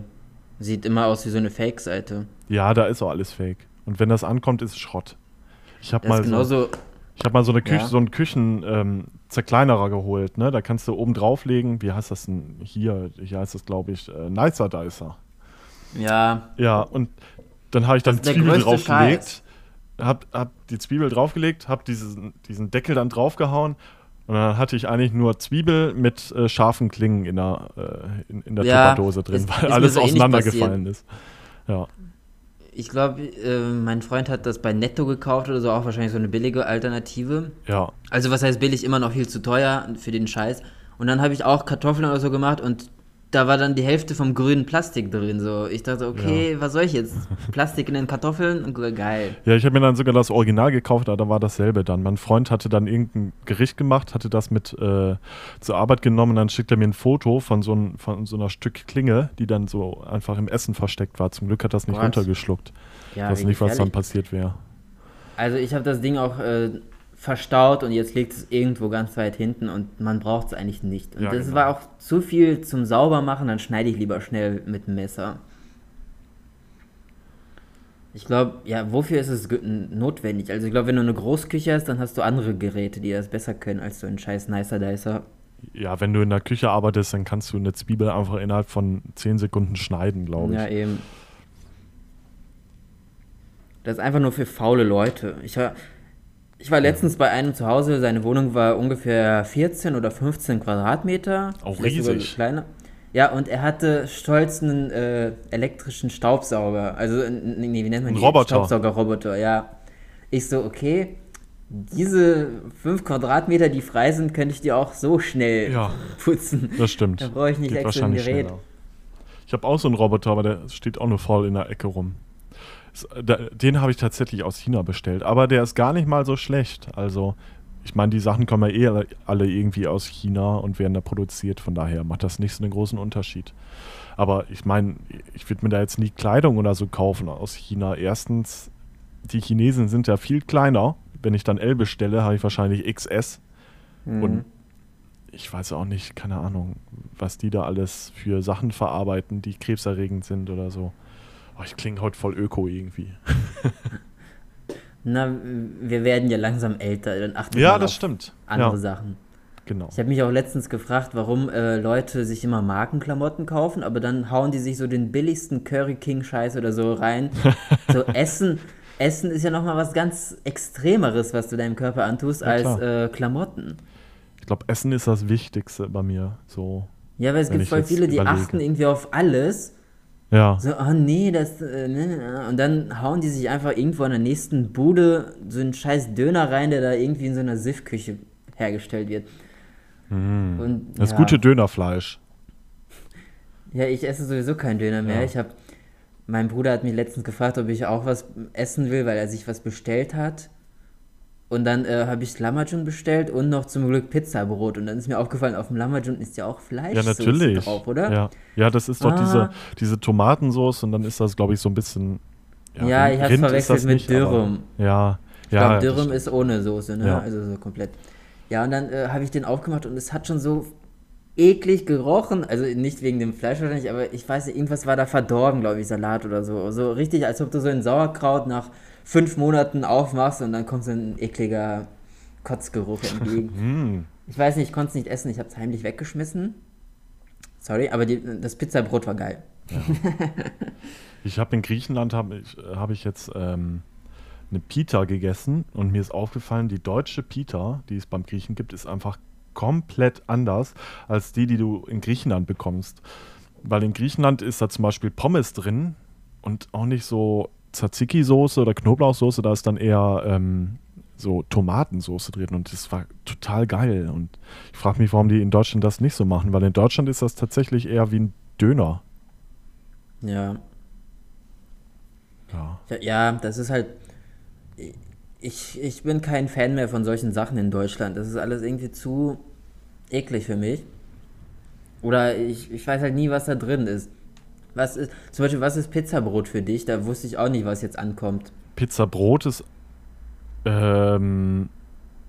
Sieht immer aus wie so eine Fake-Seite. Ja, da ist auch alles Fake. Und wenn das ankommt, ist es Schrott. Ich habe mal, so, ich hab mal so, eine Küche, ja. so einen Küchen-Zerkleinerer ähm, geholt. Ne? Da kannst du oben drauflegen, wie heißt das denn hier? Hier heißt das, glaube ich, äh, Nicer Dicer. Ja. Ja, und dann habe ich dann Zwiebel draufgelegt. Hab, hab die Zwiebel draufgelegt, hab diesen, diesen Deckel dann draufgehauen und dann hatte ich eigentlich nur Zwiebel mit äh, scharfen Klingen in der, äh, in, in der ja, Tupperdose drin, ist, weil ist alles auseinandergefallen ist. Ja. ich glaube, äh, mein Freund hat das bei Netto gekauft oder so, auch wahrscheinlich so eine billige Alternative. Ja. Also was heißt billig, immer noch viel zu teuer für den Scheiß. Und dann habe ich auch Kartoffeln oder so gemacht und da war dann die Hälfte vom grünen Plastik drin. So, ich dachte, okay, ja. was soll ich jetzt? Plastik in den Kartoffeln? Geil. Ja, ich habe mir dann sogar das Original gekauft, aber da war dasselbe dann. Mein Freund hatte dann irgendein Gericht gemacht, hatte das mit äh, zur Arbeit genommen und dann schickt er mir ein Foto von so, ein, von so einer Stück Klinge, die dann so einfach im Essen versteckt war. Zum Glück hat das nicht What? runtergeschluckt. Ja, ich weiß nicht, was dann passiert wäre. Also ich habe das Ding auch äh, verstaut und jetzt liegt es irgendwo ganz weit hinten und man braucht es eigentlich nicht. Und ja, das genau. war auch zu viel zum Saubermachen, dann schneide ich lieber schnell mit dem Messer. Ich glaube, ja, wofür ist es notwendig? Also ich glaube, wenn du eine Großküche hast, dann hast du andere Geräte, die das besser können als so ein scheiß Nicer Dicer. Ja, wenn du in der Küche arbeitest, dann kannst du eine Zwiebel einfach innerhalb von 10 Sekunden schneiden, glaube ich. Ja, eben. Das ist einfach nur für faule Leute. Ich habe ich war letztens bei einem zu Hause, seine Wohnung war ungefähr 14 oder 15 Quadratmeter. Auch riesig. Kleiner. Ja, und er hatte stolz einen äh, elektrischen Staubsauger. Also, nee, wie nennt man den? Roboter. Staubsaugerroboter, ja. Ich so, okay, diese 5 Quadratmeter, die frei sind, könnte ich dir auch so schnell ja, (laughs) putzen. Das stimmt. Da brauche ich nicht Geht extra ein Gerät. Schneller. Ich habe auch so einen Roboter, aber der steht auch nur voll in der Ecke rum. Den habe ich tatsächlich aus China bestellt, aber der ist gar nicht mal so schlecht. Also, ich meine, die Sachen kommen ja eh alle irgendwie aus China und werden da produziert, von daher macht das nicht so einen großen Unterschied. Aber ich meine, ich würde mir da jetzt nie Kleidung oder so kaufen aus China. Erstens, die Chinesen sind ja viel kleiner. Wenn ich dann L bestelle, habe ich wahrscheinlich XS. Mhm. Und ich weiß auch nicht, keine Ahnung, was die da alles für Sachen verarbeiten, die krebserregend sind oder so. Oh, ich klinge heute voll öko irgendwie. Na, wir werden ja langsam älter, dann achten wir ja, das stimmt. andere ja. Sachen. Genau. Ich habe mich auch letztens gefragt, warum äh, Leute sich immer Markenklamotten kaufen, aber dann hauen die sich so den billigsten Curry King Scheiß oder so rein. (laughs) so Essen, Essen ist ja nochmal was ganz Extremeres, was du deinem Körper antust, ja, als äh, Klamotten. Ich glaube, Essen ist das Wichtigste bei mir. So. Ja, weil es gibt voll viele, die überlege. achten irgendwie auf alles ja. So, oh nee, das, äh, ne, und dann hauen die sich einfach irgendwo in der nächsten Bude so einen scheiß Döner rein, der da irgendwie in so einer Siffküche hergestellt wird. Mm. Und, das ja. gute Dönerfleisch. (laughs) Ja, ich esse sowieso keinen Döner mehr. Ja. Ich habe, mein Bruder hat mich letztens gefragt, ob ich auch was essen will, weil er sich was bestellt hat. Und dann äh, habe ich Lamajun bestellt und noch zum Glück Pizzabrot. Und dann ist mir aufgefallen, auf dem Lamajun ist ja auch Fleisch ja, natürlich. drauf, oder? Ja, ja das ist doch ah. diese, diese Tomatensauce und dann ist das, glaube ich, so ein bisschen. Ja, ja ich habe es verwechselt mit nicht, Dürrum. ja, ich ja. Glaub, Dürrum ist ohne Soße, ne? Ja. Also so komplett. Ja, und dann äh, habe ich den aufgemacht und es hat schon so eklig gerochen. Also nicht wegen dem Fleisch wahrscheinlich, aber ich weiß nicht, irgendwas war da verdorben, glaube ich, Salat oder so. So richtig, als ob du so ein Sauerkraut nach fünf Monaten aufmachst und dann kommt so ein ekliger Kotzgeruch entgegen. (laughs) Hm. ich weiß nicht, ich konnte es nicht essen, ich habe es heimlich weggeschmissen. Sorry, aber die, das Pizzabrot war geil. Ja. (laughs) ich habe in Griechenland habe ich, hab ich jetzt ähm, eine Pita gegessen und mir ist aufgefallen, die deutsche Pita, die es beim Griechen gibt, ist einfach komplett anders als die, die du in Griechenland bekommst. Weil in Griechenland ist da zum Beispiel Pommes drin und auch nicht so Tzatziki-Soße oder Knoblauchsoße, da ist dann eher ähm, so Tomatensoße drin und das war total geil. Und ich frage mich, warum die in Deutschland das nicht so machen, weil in Deutschland ist das tatsächlich eher wie ein Döner. Ja. Ja, ja das ist halt. Ich, ich bin kein Fan mehr von solchen Sachen in Deutschland. Das ist alles irgendwie zu eklig für mich. Oder ich, ich weiß halt nie, was da drin ist. Was ist, zum Beispiel, was ist Pizzabrot für dich? Da wusste ich auch nicht, was jetzt ankommt. Pizzabrot ist. Ähm,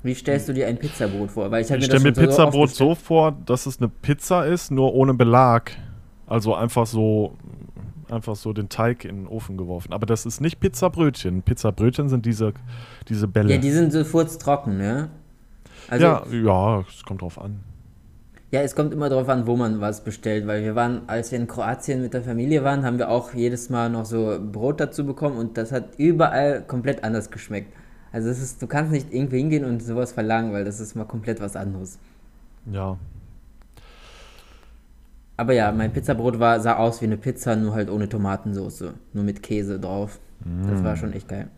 Wie stellst du dir ein Pizzabrot vor? Weil ich ich stelle mir Pizzabrot so, so vor, dass es eine Pizza ist, nur ohne Belag. Also einfach so einfach so den Teig in den Ofen geworfen. Aber das ist nicht Pizzabrötchen. Pizzabrötchen sind diese, diese Bälle. Ja, die sind so furztrocken, ne? Also, ja, ja, es kommt drauf an. Ja, es kommt immer darauf an, wo man was bestellt, weil wir waren, als wir in Kroatien mit der Familie waren, haben wir auch jedes Mal noch so Brot dazu bekommen und das hat überall komplett anders geschmeckt. Also es ist, du kannst nicht irgendwo hingehen und sowas verlangen, weil das ist mal komplett was anderes. Ja. Aber ja, mein Pizzabrot war, sah aus wie eine Pizza, nur halt ohne Tomatensauce, nur mit Käse drauf. Das war schon echt geil.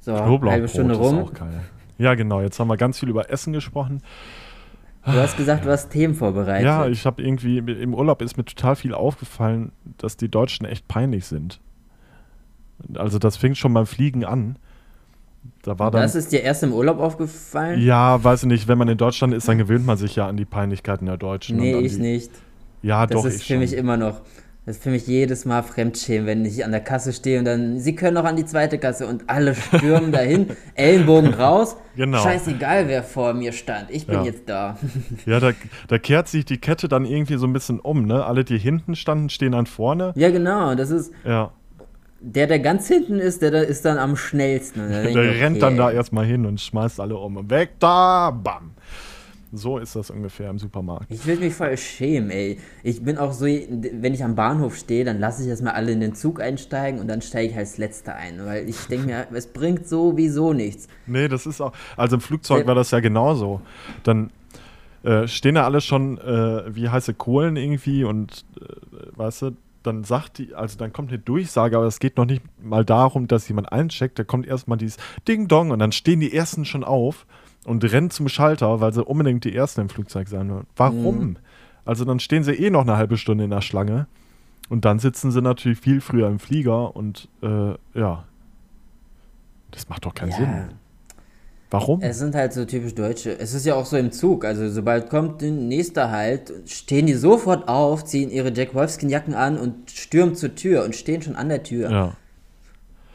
So, halbe Stunde rum. Ist auch geil. Ja, genau. Jetzt haben wir ganz viel über Essen gesprochen. Du hast gesagt, du hast Themen vorbereitet. Ja, ich habe irgendwie im Urlaub ist mir total viel aufgefallen, dass die Deutschen echt peinlich sind. Also das fing schon beim Fliegen an. Da war dann, das ist dir erst im Urlaub aufgefallen? Ja, weiß ich nicht. Wenn man in Deutschland ist, dann gewöhnt man sich ja an die Peinlichkeiten der Deutschen. Nee, ich die, nicht. Ja, das doch. Das ist für schon. mich immer noch. Das ist für mich jedes Mal Fremdschämen, wenn ich an der Kasse stehe und dann, sie können noch an die zweite Kasse und alle stürmen (laughs) dahin, Ellenbogen raus. Genau. Scheißegal, wer vor mir stand. Ich bin ja. jetzt da. (laughs) Ja, da, da kehrt sich die Kette dann irgendwie so ein bisschen um, ne? Alle, die hinten standen, stehen dann vorne. Ja, genau. Das ist. Ja. Der, der ganz hinten ist, der, der ist dann am schnellsten. (laughs) Der rennt okay. dann da erstmal hin und schmeißt alle um. Weg da, bam. So ist das ungefähr im Supermarkt. Ich will mich voll schämen, ey. Ich bin auch so, wenn ich am Bahnhof stehe, dann lasse ich erstmal alle in den Zug einsteigen und dann steige ich als Letzter ein, weil ich denke mir, es bringt sowieso nichts. Nee, das ist auch, also im Flugzeug war das ja genauso. Dann äh, stehen da alle schon äh, wie heiße Kohlen irgendwie und, äh, weißt du, dann sagt die, also dann kommt eine Durchsage, aber es geht noch nicht mal darum, dass jemand eincheckt, da kommt erstmal dieses Ding Dong und dann stehen die ersten schon auf und rennen zum Schalter, weil sie unbedingt die Ersten im Flugzeug sein wollen. Warum? Mhm. Also dann stehen sie eh noch eine halbe Stunde in der Schlange und dann sitzen sie natürlich viel früher im Flieger und äh, ja, das macht doch keinen ja. Sinn. Warum? Es sind halt so typisch Deutsche. Es ist ja auch so im Zug. Also sobald kommt der nächste Halt, stehen die sofort auf, ziehen ihre Jack Wolfskin Jacken an und stürmen zur Tür und stehen schon an der Tür. Ja.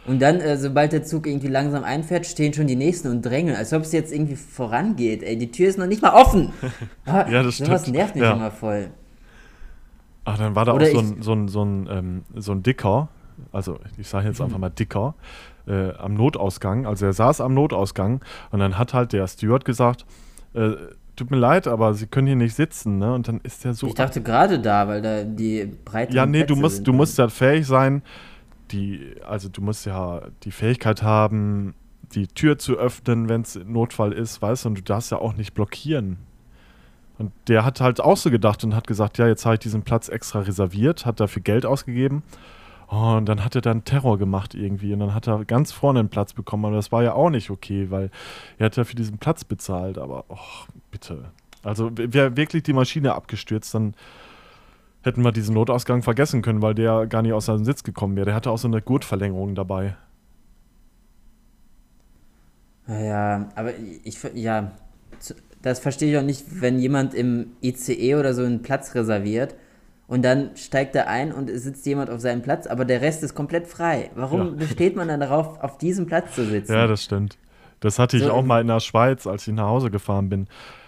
Und dann, äh, sobald der Zug irgendwie langsam einfährt, stehen schon die Nächsten und drängeln, als ob es jetzt irgendwie vorangeht. Ey, die Tür ist noch nicht mal offen. (laughs) Ah, ja, das stimmt. Sowas nervt mich ja. immer voll. Ach, dann war da Oder auch so ein, so, ein, so, ein, ähm, so ein Dicker, also ich sage jetzt einfach mal Dicker, äh, am Notausgang. Also er saß am Notausgang und dann hat halt der Steward gesagt, äh, tut mir leid, aber Sie können hier nicht sitzen, ne? Und dann ist der so. Ich dachte gerade da, weil da die Breite. Ja, nee, Plätze du musst, du musst ja fähig sein, die, also du musst ja die Fähigkeit haben, die Tür zu öffnen, wenn es Notfall ist, weißt du, und du darfst ja auch nicht blockieren. Und der hat halt auch so gedacht und hat gesagt, ja, jetzt habe ich diesen Platz extra reserviert, hat dafür Geld ausgegeben. Und dann hat er dann Terror gemacht irgendwie und dann hat er ganz vorne einen Platz bekommen, aber das war ja auch nicht okay, weil er hat ja für diesen Platz bezahlt, aber oh, bitte. Also wäre wirklich die Maschine abgestürzt, dann hätten wir diesen Notausgang vergessen können, weil der gar nicht aus seinem Sitz gekommen wäre. Der hatte auch so eine Gurtverlängerung dabei. Ja, aber ich, ja, das verstehe ich auch nicht, wenn jemand im ICE oder so einen Platz reserviert und dann steigt er ein und es sitzt jemand auf seinem Platz, aber der Rest ist komplett frei. Warum ja. besteht man dann darauf, auf diesem Platz zu sitzen? Ja, das stimmt. Das hatte ich so, auch mal in der Schweiz, als ich nach Hause gefahren bin.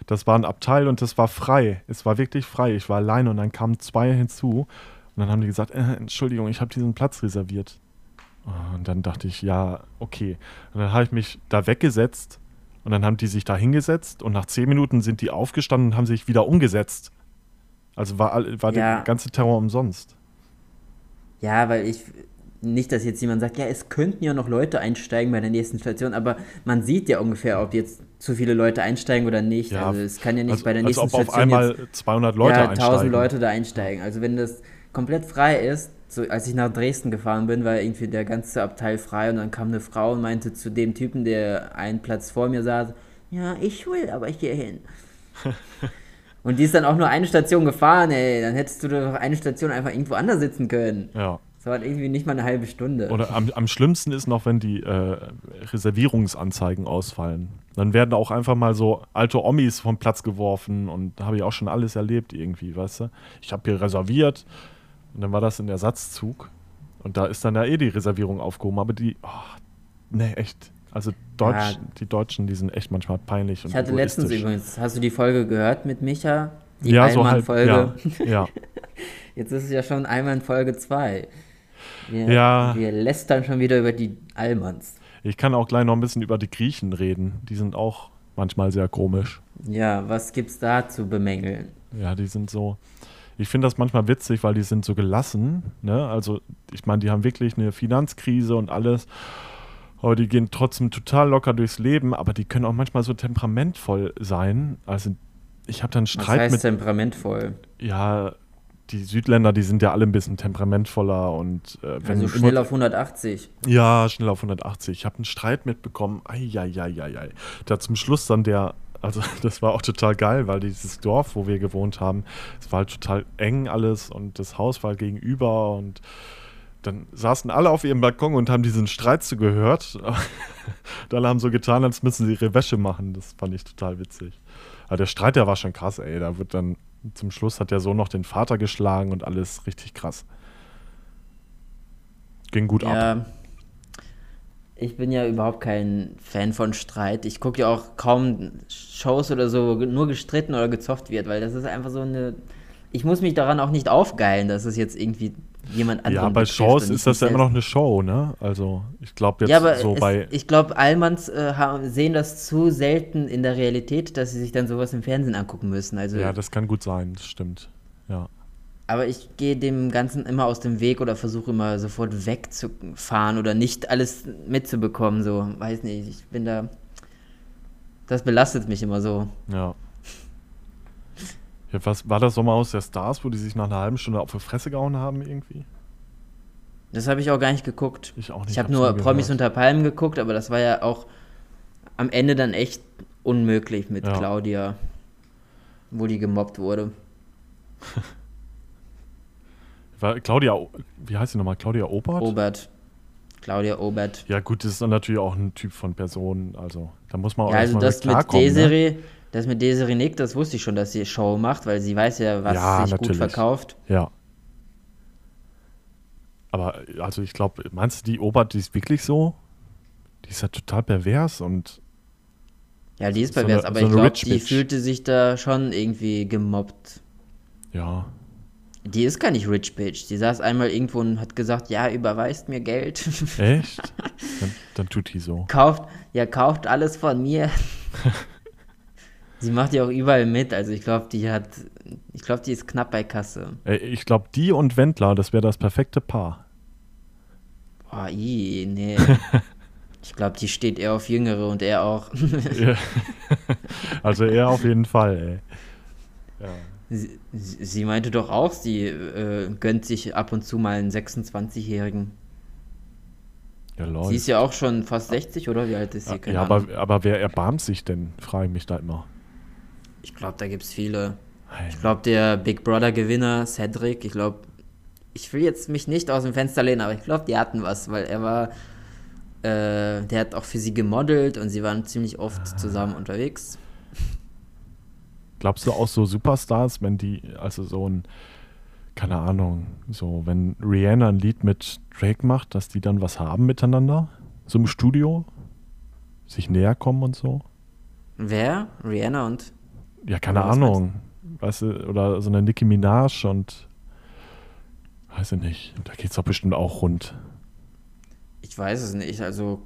Das war ein Abteil und das war frei. Es war wirklich frei. Ich war alleine und dann kamen zwei hinzu. Und dann haben die gesagt, äh, Entschuldigung, ich habe diesen Platz reserviert. Und dann dachte ich, ja, okay. Und dann habe ich mich da weggesetzt und dann haben die sich da hingesetzt und nach zehn Minuten sind die aufgestanden und haben sich wieder umgesetzt. Also war, war ja. der ganze Terror umsonst. Ja, weil ich, nicht, dass jetzt jemand sagt, ja, es könnten ja noch Leute einsteigen bei der nächsten Station, aber man sieht ja ungefähr, ob jetzt zu viele Leute einsteigen oder nicht. Ja, also es kann ja nicht also, bei der nächsten als ob Station auf einmal jetzt, 200 Leute ja, 1000 Leute da einsteigen. Also wenn das komplett frei ist, so, als ich nach Dresden gefahren bin, war irgendwie der ganze Abteil frei und dann kam eine Frau und meinte zu dem Typen, der einen Platz vor mir saß, ja, ich will, aber ich gehe hin. (laughs) und die ist dann auch nur eine Station gefahren, ey. Dann hättest du doch eine Station einfach irgendwo anders sitzen können. Ja. Das dauert irgendwie nicht mal eine halbe Stunde. Oder am, am schlimmsten ist noch, wenn die äh, Reservierungsanzeigen ausfallen. Dann werden auch einfach mal so alte Omis vom Platz geworfen und habe ich auch schon alles erlebt irgendwie, weißt du? Ich habe hier reserviert und dann war das ein Ersatzzug und da ist dann ja eh die Reservierung aufgehoben, aber die, oh, nee, echt. Also Deutsch, ja. die Deutschen, die sind echt manchmal peinlich. ich hatte letztens übrigens, hast du die Folge gehört mit Micha? Die ja, so halb, ja, ja. (laughs) Jetzt ist es ja schon einmal in Folge 2. Wir, ja. wir lästern schon wieder über die Almans. Ich kann auch gleich noch ein bisschen über die Griechen reden. Die sind auch manchmal sehr komisch. Ja, was gibt's da zu bemängeln? Ja, die sind so. Ich finde das manchmal witzig, weil die sind so gelassen. Ne? Also, ich meine, die haben wirklich eine Finanzkrise und alles. Aber die gehen trotzdem total locker durchs Leben, aber die können auch manchmal so temperamentvoll sein. Also, ich habe dann Streit Was heißt mit. temperamentvoll? Ja, die Südländer, die sind ja alle ein bisschen temperamentvoller und äh, wenn also schnell auf 180. Ja, schnell auf 180. Ich habe einen Streit mitbekommen. Eieieiei. Da zum Schluss dann der, also (laughs) das war auch total geil, weil dieses Dorf, wo wir gewohnt haben, es war halt total eng alles und das Haus war gegenüber und dann saßen alle auf ihrem Balkon und haben diesen Streit zugehört. dann (laughs) haben so getan, als müssen sie ihre Wäsche machen. Das fand ich total witzig. Aber der Streit, der war schon krass, ey. Da wird dann zum Schluss hat der Sohn noch den Vater geschlagen und alles richtig krass. Ging gut ja, ab. Ich bin ja überhaupt kein Fan von Streit. Ich gucke ja auch kaum Shows oder so, wo nur gestritten oder gezofft wird, weil das ist einfach so eine. Ich muss mich daran auch nicht aufgeilen, dass es jetzt irgendwie jemand anderen. Ja, bei Shows ist das ja immer noch eine Show, ne? Also ich glaube jetzt ja, aber so es, bei. Ich glaube, Allmanns äh, sehen das zu selten in der Realität, dass sie sich dann sowas im Fernsehen angucken müssen. Also, ja, das kann gut sein, das stimmt. Ja. Aber ich gehe dem Ganzen immer aus dem Weg oder versuche immer sofort wegzufahren oder nicht alles mitzubekommen. So, weiß nicht, ich bin da. Das belastet mich immer so. Ja. Ja, was war das Sommer aus der Stars, wo die sich nach einer halben Stunde auf die Fresse gehauen haben irgendwie? Das habe ich auch gar nicht geguckt. Ich auch nicht. Ich habe nur Promis gehört. unter Palmen geguckt, aber das war ja auch am Ende dann echt unmöglich mit ja. Claudia, wo die gemobbt wurde. (laughs) war Claudia, wie heißt sie nochmal? Claudia Obert? Obert. Claudia Obert. Ja, gut, das ist dann natürlich auch ein Typ von Person. Also, da muss man auch ja, also das mit Desiree, ne? Das mit Desiree Nick, das wusste ich schon, dass sie Show macht, weil sie weiß ja, was ja, sich natürlich. gut verkauft. Ja. Aber also ich glaube, meinst du, die Obert, die ist wirklich so? Die ist ja total pervers und. Ja, die ist so pervers, eine, aber so ich glaube, die Bitch. fühlte sich da schon irgendwie gemobbt. Ja. Die ist gar nicht Rich Bitch. Die saß einmal irgendwo und hat gesagt, ja, überweist mir Geld. Echt? (laughs) Dann, dann tut die so. Kauft, ja, kauft alles von mir. (laughs) Sie macht ja auch überall mit, also ich glaube, die hat, ich glaube, die ist knapp bei Kasse. Ich glaube, die und Wendler, das wäre das perfekte Paar. Boah, i, nee. (laughs) ich glaube, die steht eher auf Jüngere und er auch. (laughs) also er auf jeden Fall, ey. Ja. Sie, sie, meinte doch auch, sie äh, gönnt sich ab und zu mal einen 26-Jährigen. Ja, sie ist ja auch schon fast 60, oder? Wie alt ist sie? Keine ja, aber, aber wer erbarmt sich denn, frage ich mich da immer. Ich glaube, da gibt es viele. Ich glaube, der Big Brother-Gewinner, Cedric, ich glaube, ich will jetzt mich nicht aus dem Fenster lehnen, aber ich glaube, die hatten was, weil er war, äh, der hat auch für sie gemodelt und sie waren ziemlich oft ah. zusammen unterwegs. Glaubst du auch so Superstars, wenn die, also so ein, keine Ahnung, so, wenn Rihanna ein Lied mit Drake macht, dass die dann was haben miteinander? So im Studio? Sich näher kommen und so? Wer? Rihanna und ja, keine Ahnung. Weißt du, oder so eine Nicki Minaj und weiß ich nicht. Da geht es doch bestimmt auch rund. Ich weiß es nicht. Also,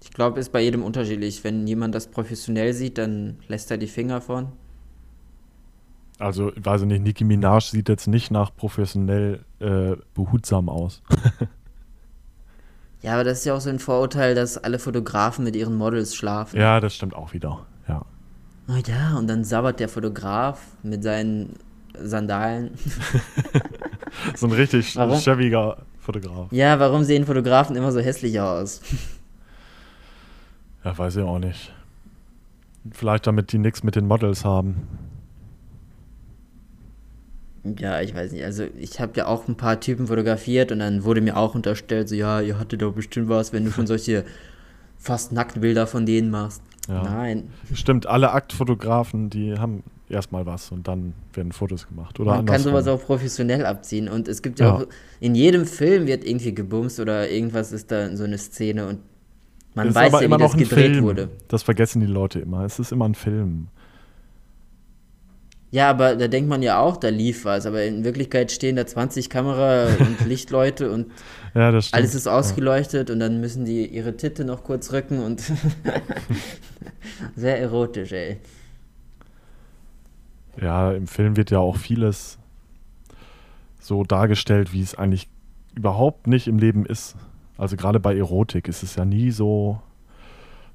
ich glaube, ist bei jedem unterschiedlich. Wenn jemand das professionell sieht, dann lässt er die Finger von. Also, ich weiß nicht, Nicki Minaj sieht jetzt nicht nach professionell äh, behutsam aus. (laughs) ja, aber das ist ja auch so ein Vorurteil, dass alle Fotografen mit ihren Models schlafen. Ja, das stimmt auch wieder. Ja oh ja, und dann sabbert der Fotograf mit seinen Sandalen. (laughs) so ein richtig warum? schäbiger Fotograf. Ja, warum sehen Fotografen immer so hässlich aus? ja, weiß ich auch nicht. Vielleicht damit die nichts mit den Models haben. Ja, ich weiß nicht. Also ich habe ja auch ein paar Typen fotografiert und dann wurde mir auch unterstellt, so ja, ihr hattet doch bestimmt was, wenn du schon solche (laughs) fast Nacktbilder von denen machst. Ja. Nein. Stimmt, alle Aktfotografen, die haben erstmal was und dann werden Fotos gemacht. Oder Man kann sowas auch professionell abziehen. Und es gibt ja, ja, auch, in jedem Film wird irgendwie gebumst oder irgendwas ist da so eine Szene und man weiß ja, wie das gedreht Film. wurde. Das vergessen die Leute immer. Es ist immer ein Film. Ja, aber da denkt man ja auch, da lief was, aber in Wirklichkeit stehen da 20 Kamera- (laughs) und Lichtleute und ja, alles ist ausgeleuchtet ja. und dann müssen die ihre Titte noch kurz rücken und (laughs) sehr erotisch, ey. Ja, im Film wird ja auch vieles so dargestellt, wie es eigentlich überhaupt nicht im Leben ist. Also gerade bei Erotik ist es ja nie so,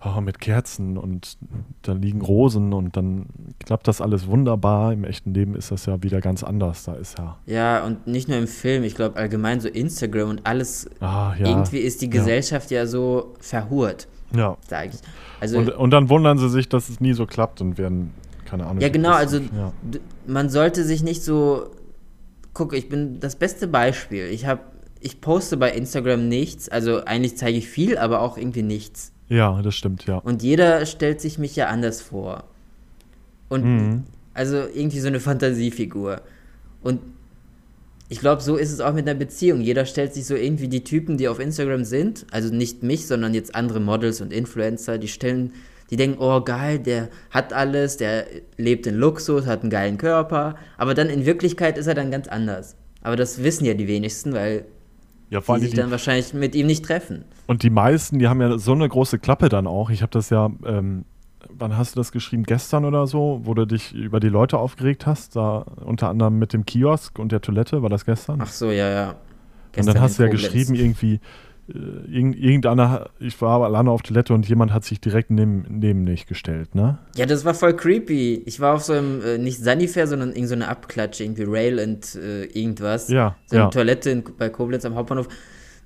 oh, mit Kerzen und da liegen Rosen und dann klappt das alles wunderbar. Im echten Leben ist das ja wieder ganz anders. Da ist ja. Ja, und nicht nur im Film, ich glaube allgemein so Instagram und alles. Ah, ja. Irgendwie ist die Gesellschaft ja, ja so verhurt. Ja. Sag ich. Also, und, und dann wundern sie sich, dass es nie so klappt und werden, keine Ahnung. Ja, genau, also ja. man sollte sich nicht so. Guck, ich bin das beste Beispiel. Ich habe ich poste bei Instagram nichts, also eigentlich zeige ich viel, aber auch irgendwie nichts. Ja, das stimmt, ja. Und jeder stellt sich mich ja anders vor. Und mhm. also irgendwie so eine Fantasiefigur. Und ich glaube, so ist es auch mit einer Beziehung. Jeder stellt sich so irgendwie die Typen, die auf Instagram sind, also nicht mich, sondern jetzt andere Models und Influencer, die stellen, die denken, oh geil, der hat alles, der lebt in Luxus, hat einen geilen Körper, aber dann in Wirklichkeit ist er dann ganz anders. Aber das wissen ja die wenigsten, weil ja, die sich die, dann wahrscheinlich mit ihm nicht treffen. Und die meisten, die haben ja so eine große Klappe dann auch. Ich habe das ja, ähm, wann hast du das geschrieben? Gestern oder so, wo du dich über die Leute aufgeregt hast, da unter anderem mit dem Kiosk und der Toilette, war das gestern? Ach so, ja, ja. Gestern und dann hast du ja geschrieben irgendwie, irgendeiner, ich war alleine auf Toilette und jemand hat sich direkt neben, neben mich gestellt, ne? Ja, das war voll creepy. Ich war auf so einem, äh, nicht Sanifair, sondern irgendeine so Abklatsche, irgendwie Rail und äh, irgendwas. Ja. So eine ja. Toilette in, bei Koblenz am Hauptbahnhof.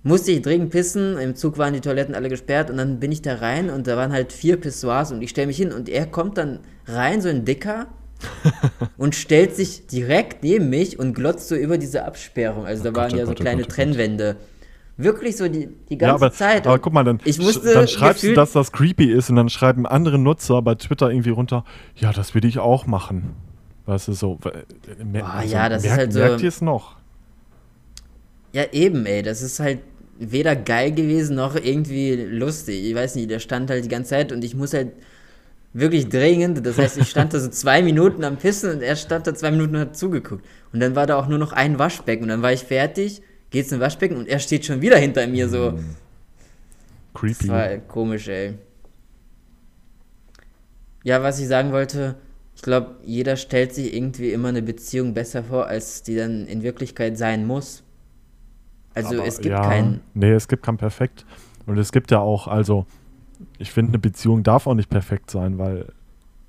Musste ich dringend pissen, im Zug waren die Toiletten alle gesperrt und dann bin ich da rein und da waren halt vier Pissoirs und ich stelle mich hin und er kommt dann rein, so ein Dicker, (laughs) und stellt sich direkt neben mich und glotzt so über diese Absperrung. Also da oh waren Gott, ja so Gott, oh kleine Gott, oh Trennwände. Wirklich so die, die ganze ja, aber, Zeit. Aber guck mal, dann, ich musste dann schreibst du, dass das creepy ist und dann schreiben andere Nutzer bei Twitter irgendwie runter, ja, das will ich auch machen. Weißt du, so. Mer oh, also, ja, das merkt, ist halt so. Merkt ihr es noch? Ja, eben, ey. Das ist halt weder geil gewesen noch irgendwie lustig. Ich weiß nicht, der stand halt die ganze Zeit und ich muss halt wirklich dringend. Das heißt, ich stand da so zwei Minuten am Pissen und er stand da zwei Minuten und hat zugeguckt. Und dann war da auch nur noch ein Waschbecken und dann war ich fertig geht's zum Waschbecken und er steht schon wieder hinter mir so. Mm. Creepy. Das war komisch, ey. Ja, was ich sagen wollte, ich glaube, jeder stellt sich irgendwie immer eine Beziehung besser vor, als die dann in Wirklichkeit sein muss. Also Aber, es gibt ja, keinen. Nee, es gibt kein Perfekt. Und es gibt ja auch, also, ich finde, eine Beziehung darf auch nicht perfekt sein, weil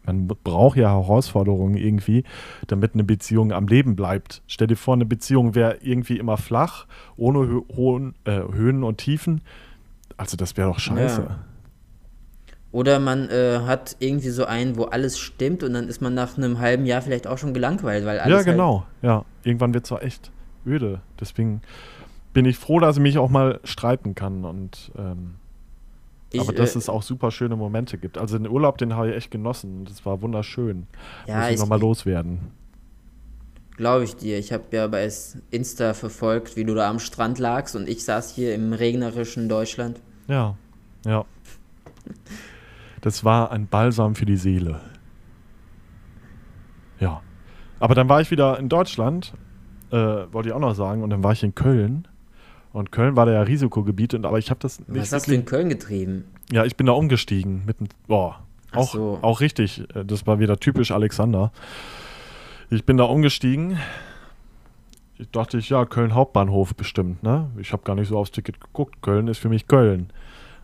man braucht ja Herausforderungen irgendwie, damit eine Beziehung am Leben bleibt. Stell dir vor, eine Beziehung wäre irgendwie immer flach, ohne Hö hohen, äh, Höhen und Tiefen. Also das wäre doch scheiße. Ja. Oder man äh, hat irgendwie so einen, wo alles stimmt und dann ist man nach einem halben Jahr vielleicht auch schon gelangweilt, weil alles. Ja, halt genau. Halt ja, irgendwann wird es auch echt öde. Deswegen bin ich froh, dass ich mich auch mal streiten kann und ähm, ich, aber dass äh, es auch super schöne Momente gibt. Also den Urlaub, den habe ich echt genossen. Das war wunderschön. Ja, Muss ich, nochmal loswerden. Glaube ich dir. Ich habe ja bei Insta verfolgt, wie du da am Strand lagst und ich saß hier im regnerischen Deutschland. Ja, ja. Das war ein Balsam für die Seele. Ja. Aber dann war ich wieder in Deutschland, äh, wollte ich auch noch sagen, und dann war ich in Köln. Und Köln war da ja Risikogebiet, und, aber ich habe das nicht. Was hast du in Köln getrieben? Ja, ich bin da umgestiegen. Mit, boah, auch, so. auch richtig. Äh, das war wieder typisch Alexander. Ich bin da umgestiegen. Ich dachte ich, ja, Köln Hauptbahnhof bestimmt, ne? Ich habe gar nicht so aufs Ticket geguckt. Köln ist für mich Köln.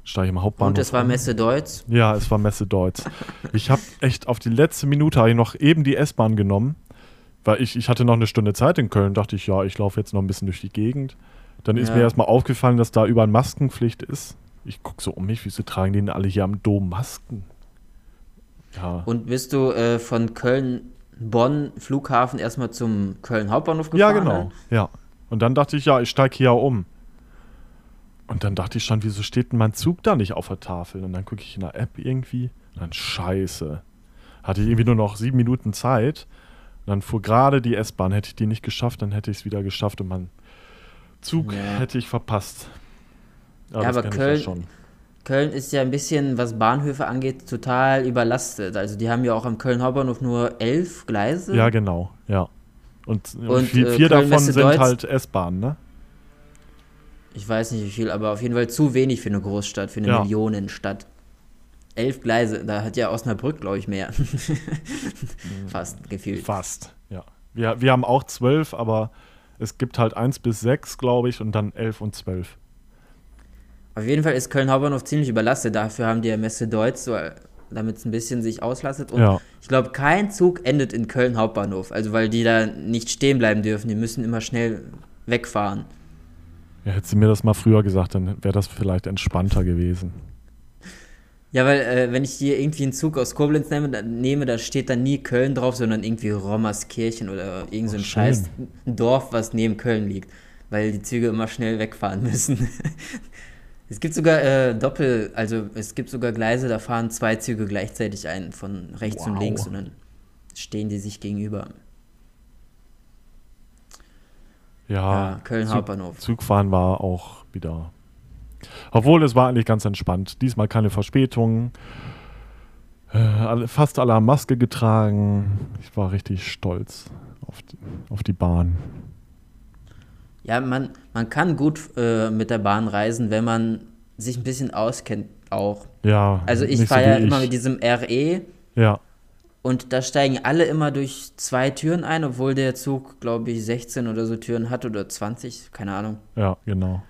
Steige ich im Hauptbahnhof. Und es war Messe Deutz? Ja, es war Messe Deutz. ich habe echt auf die letzte Minute ich noch eben die S-Bahn genommen, weil ich, ich hatte noch eine Stunde Zeit in Köln. Dachte ich, ja, ich laufe jetzt noch ein bisschen durch die Gegend. Dann ist ja. mir erstmal aufgefallen, dass da überall Maskenpflicht ist. Ich gucke so um mich, wieso tragen die denn alle hier am Dom Masken? Ja. Und bist du äh, von Köln, Bonn, Flughafen erstmal zum Köln Hauptbahnhof gefahren? Ja, genau. Ja. Und dann dachte ich, ja, ich steige hier um. Und dann dachte ich schon, wieso steht denn mein Zug da nicht auf der Tafel? Und dann gucke ich in der App irgendwie. Und dann scheiße. Hatte ich irgendwie nur noch sieben Minuten Zeit. Und dann fuhr gerade die S-Bahn. Hätte ich die nicht geschafft, dann hätte ich es wieder geschafft und man Zug ja. hätte ich verpasst. Aber ja, aber Köln, Köln ist ja ein bisschen, was Bahnhöfe angeht, total überlastet. Also die haben ja auch am Köln Hauptbahnhof nur elf Gleise. Ja, genau, ja. Und, und vier, vier äh, davon sind Deutz, halt S-Bahnen, ne? Ich weiß nicht wie viel, aber auf jeden Fall zu wenig für eine Großstadt, für eine ja. Millionenstadt. Elf Gleise, da hat ja Osnabrück, glaube ich, mehr. (laughs) Fast gefühlt. Fast, ja. Wir, wir haben auch zwölf, aber es gibt halt 1 bis 6, glaube ich, und dann 11 und 12. Auf jeden Fall ist Köln Hauptbahnhof ziemlich überlastet. Dafür haben die ja Messe Deutsch, so, damit es ein bisschen sich auslastet. Und ja. ich glaube, kein Zug endet in Köln Hauptbahnhof. Also weil die da nicht stehen bleiben dürfen. Die müssen immer schnell wegfahren. Ja, hättest du mir das mal früher gesagt, dann wäre das vielleicht entspannter gewesen. Ja, weil äh, wenn ich hier irgendwie einen Zug aus Koblenz nehme, dann, nehme, da steht dann nie Köln drauf, sondern irgendwie Rommerskirchen oder irgend so ein oh, scheiß Dorf, was neben Köln liegt. Weil die Züge immer schnell wegfahren müssen. (laughs) es gibt sogar äh, Doppel, also es gibt sogar Gleise, da fahren zwei Züge gleichzeitig ein, von rechts wow. und links und dann stehen die sich gegenüber. Ja, ja Köln Zug, Hauptbahnhof. Zugfahren war auch wieder. Obwohl es war eigentlich ganz entspannt. Diesmal keine Verspätungen. Äh, fast alle haben Maske getragen. Ich war richtig stolz auf die, auf die Bahn. Ja, man, man kann gut äh, mit der Bahn reisen, wenn man sich ein bisschen auskennt auch. Ja. Also ich fahre so ja immer mit diesem RE. Ja. Und da steigen alle immer durch zwei Türen ein, obwohl der Zug, glaube ich, 16 oder so Türen hat oder 20, keine Ahnung. Ja, genau.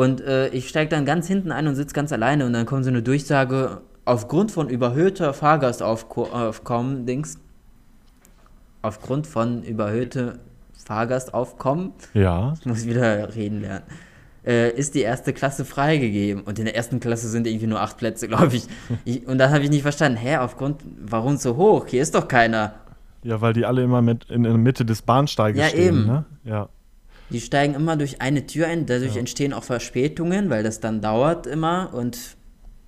Und äh, ich steige dann ganz hinten ein und sitze ganz alleine und dann kommt so eine Durchsage, aufgrund von überhöhter Fahrgastaufkommen, Dings, aufgrund von überhöhte Fahrgastaufkommen, ja. ich muss wieder reden lernen, äh, ist die erste Klasse freigegeben. Und in der ersten Klasse sind irgendwie nur acht Plätze, (laughs) glaube ich. ich. Und dann habe ich nicht verstanden, hä, aufgrund, warum so hoch? Hier ist doch keiner. Ja, weil die alle immer mit in der Mitte des Bahnsteiges ja, stehen. Eben. Ne? Ja, Die steigen immer durch eine Tür ein, dadurch ja. entstehen auch Verspätungen, weil das dann dauert immer und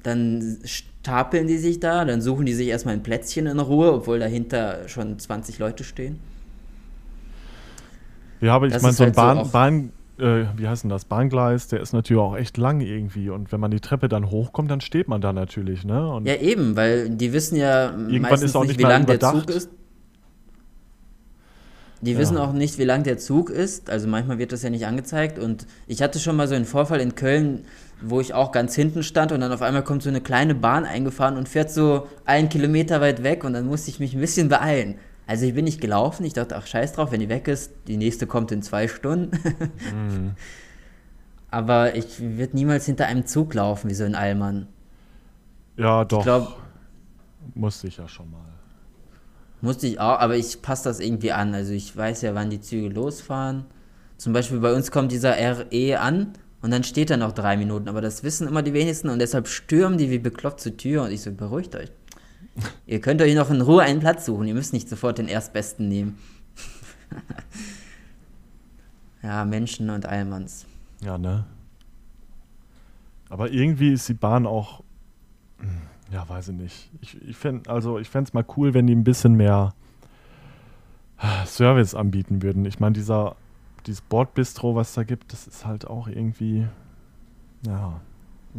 dann stapeln die sich da, dann suchen die sich erstmal ein Plätzchen in Ruhe, obwohl dahinter schon 20 Leute stehen. Ja, aber ich meine, so ein halt Bahn, so Bahn äh, wie heißt denn das, Bahngleis, der ist natürlich auch echt lang irgendwie. Und wenn man die Treppe dann hochkommt, dann steht man da natürlich, ne? Und ja, eben, weil die wissen ja meistens nicht, nicht wie lang der Zug ist. Die ja. wissen auch nicht, wie lang der Zug ist. Also manchmal wird das ja nicht angezeigt. Und ich hatte schon mal so einen Vorfall in Köln, wo ich auch ganz hinten stand und dann auf einmal kommt so eine kleine Bahn eingefahren und fährt so einen Kilometer weit weg und dann musste ich mich ein bisschen beeilen. Also ich bin nicht gelaufen, ich dachte, ach scheiß drauf, wenn die weg ist, die nächste kommt in zwei Stunden. mhm. (laughs) Aber ich würde niemals hinter einem Zug laufen, wie so ein Allmann. Ja, doch. Ich glaub, musste ich ja schon mal. Musste ich auch, aber ich passe das irgendwie an. Also ich weiß ja, wann die Züge losfahren. Zum Beispiel bei uns kommt dieser RE an und dann steht er noch drei Minuten. Aber das wissen immer die wenigsten und deshalb stürmen die wie bekloppt zur Tür und ich so, beruhigt euch. (laughs) Ihr könnt euch noch in Ruhe einen Platz suchen. Ihr müsst nicht sofort den Erstbesten nehmen. (laughs) ja, Menschen und Allmanns. Ja, ne? Aber irgendwie ist die Bahn auch. Ja, weiß ich nicht. Ich, ich fände also, es mal cool, wenn die ein bisschen mehr Service anbieten würden. Ich meine, dieser dieses Bordbistro, was da gibt, das ist halt auch irgendwie. Ja,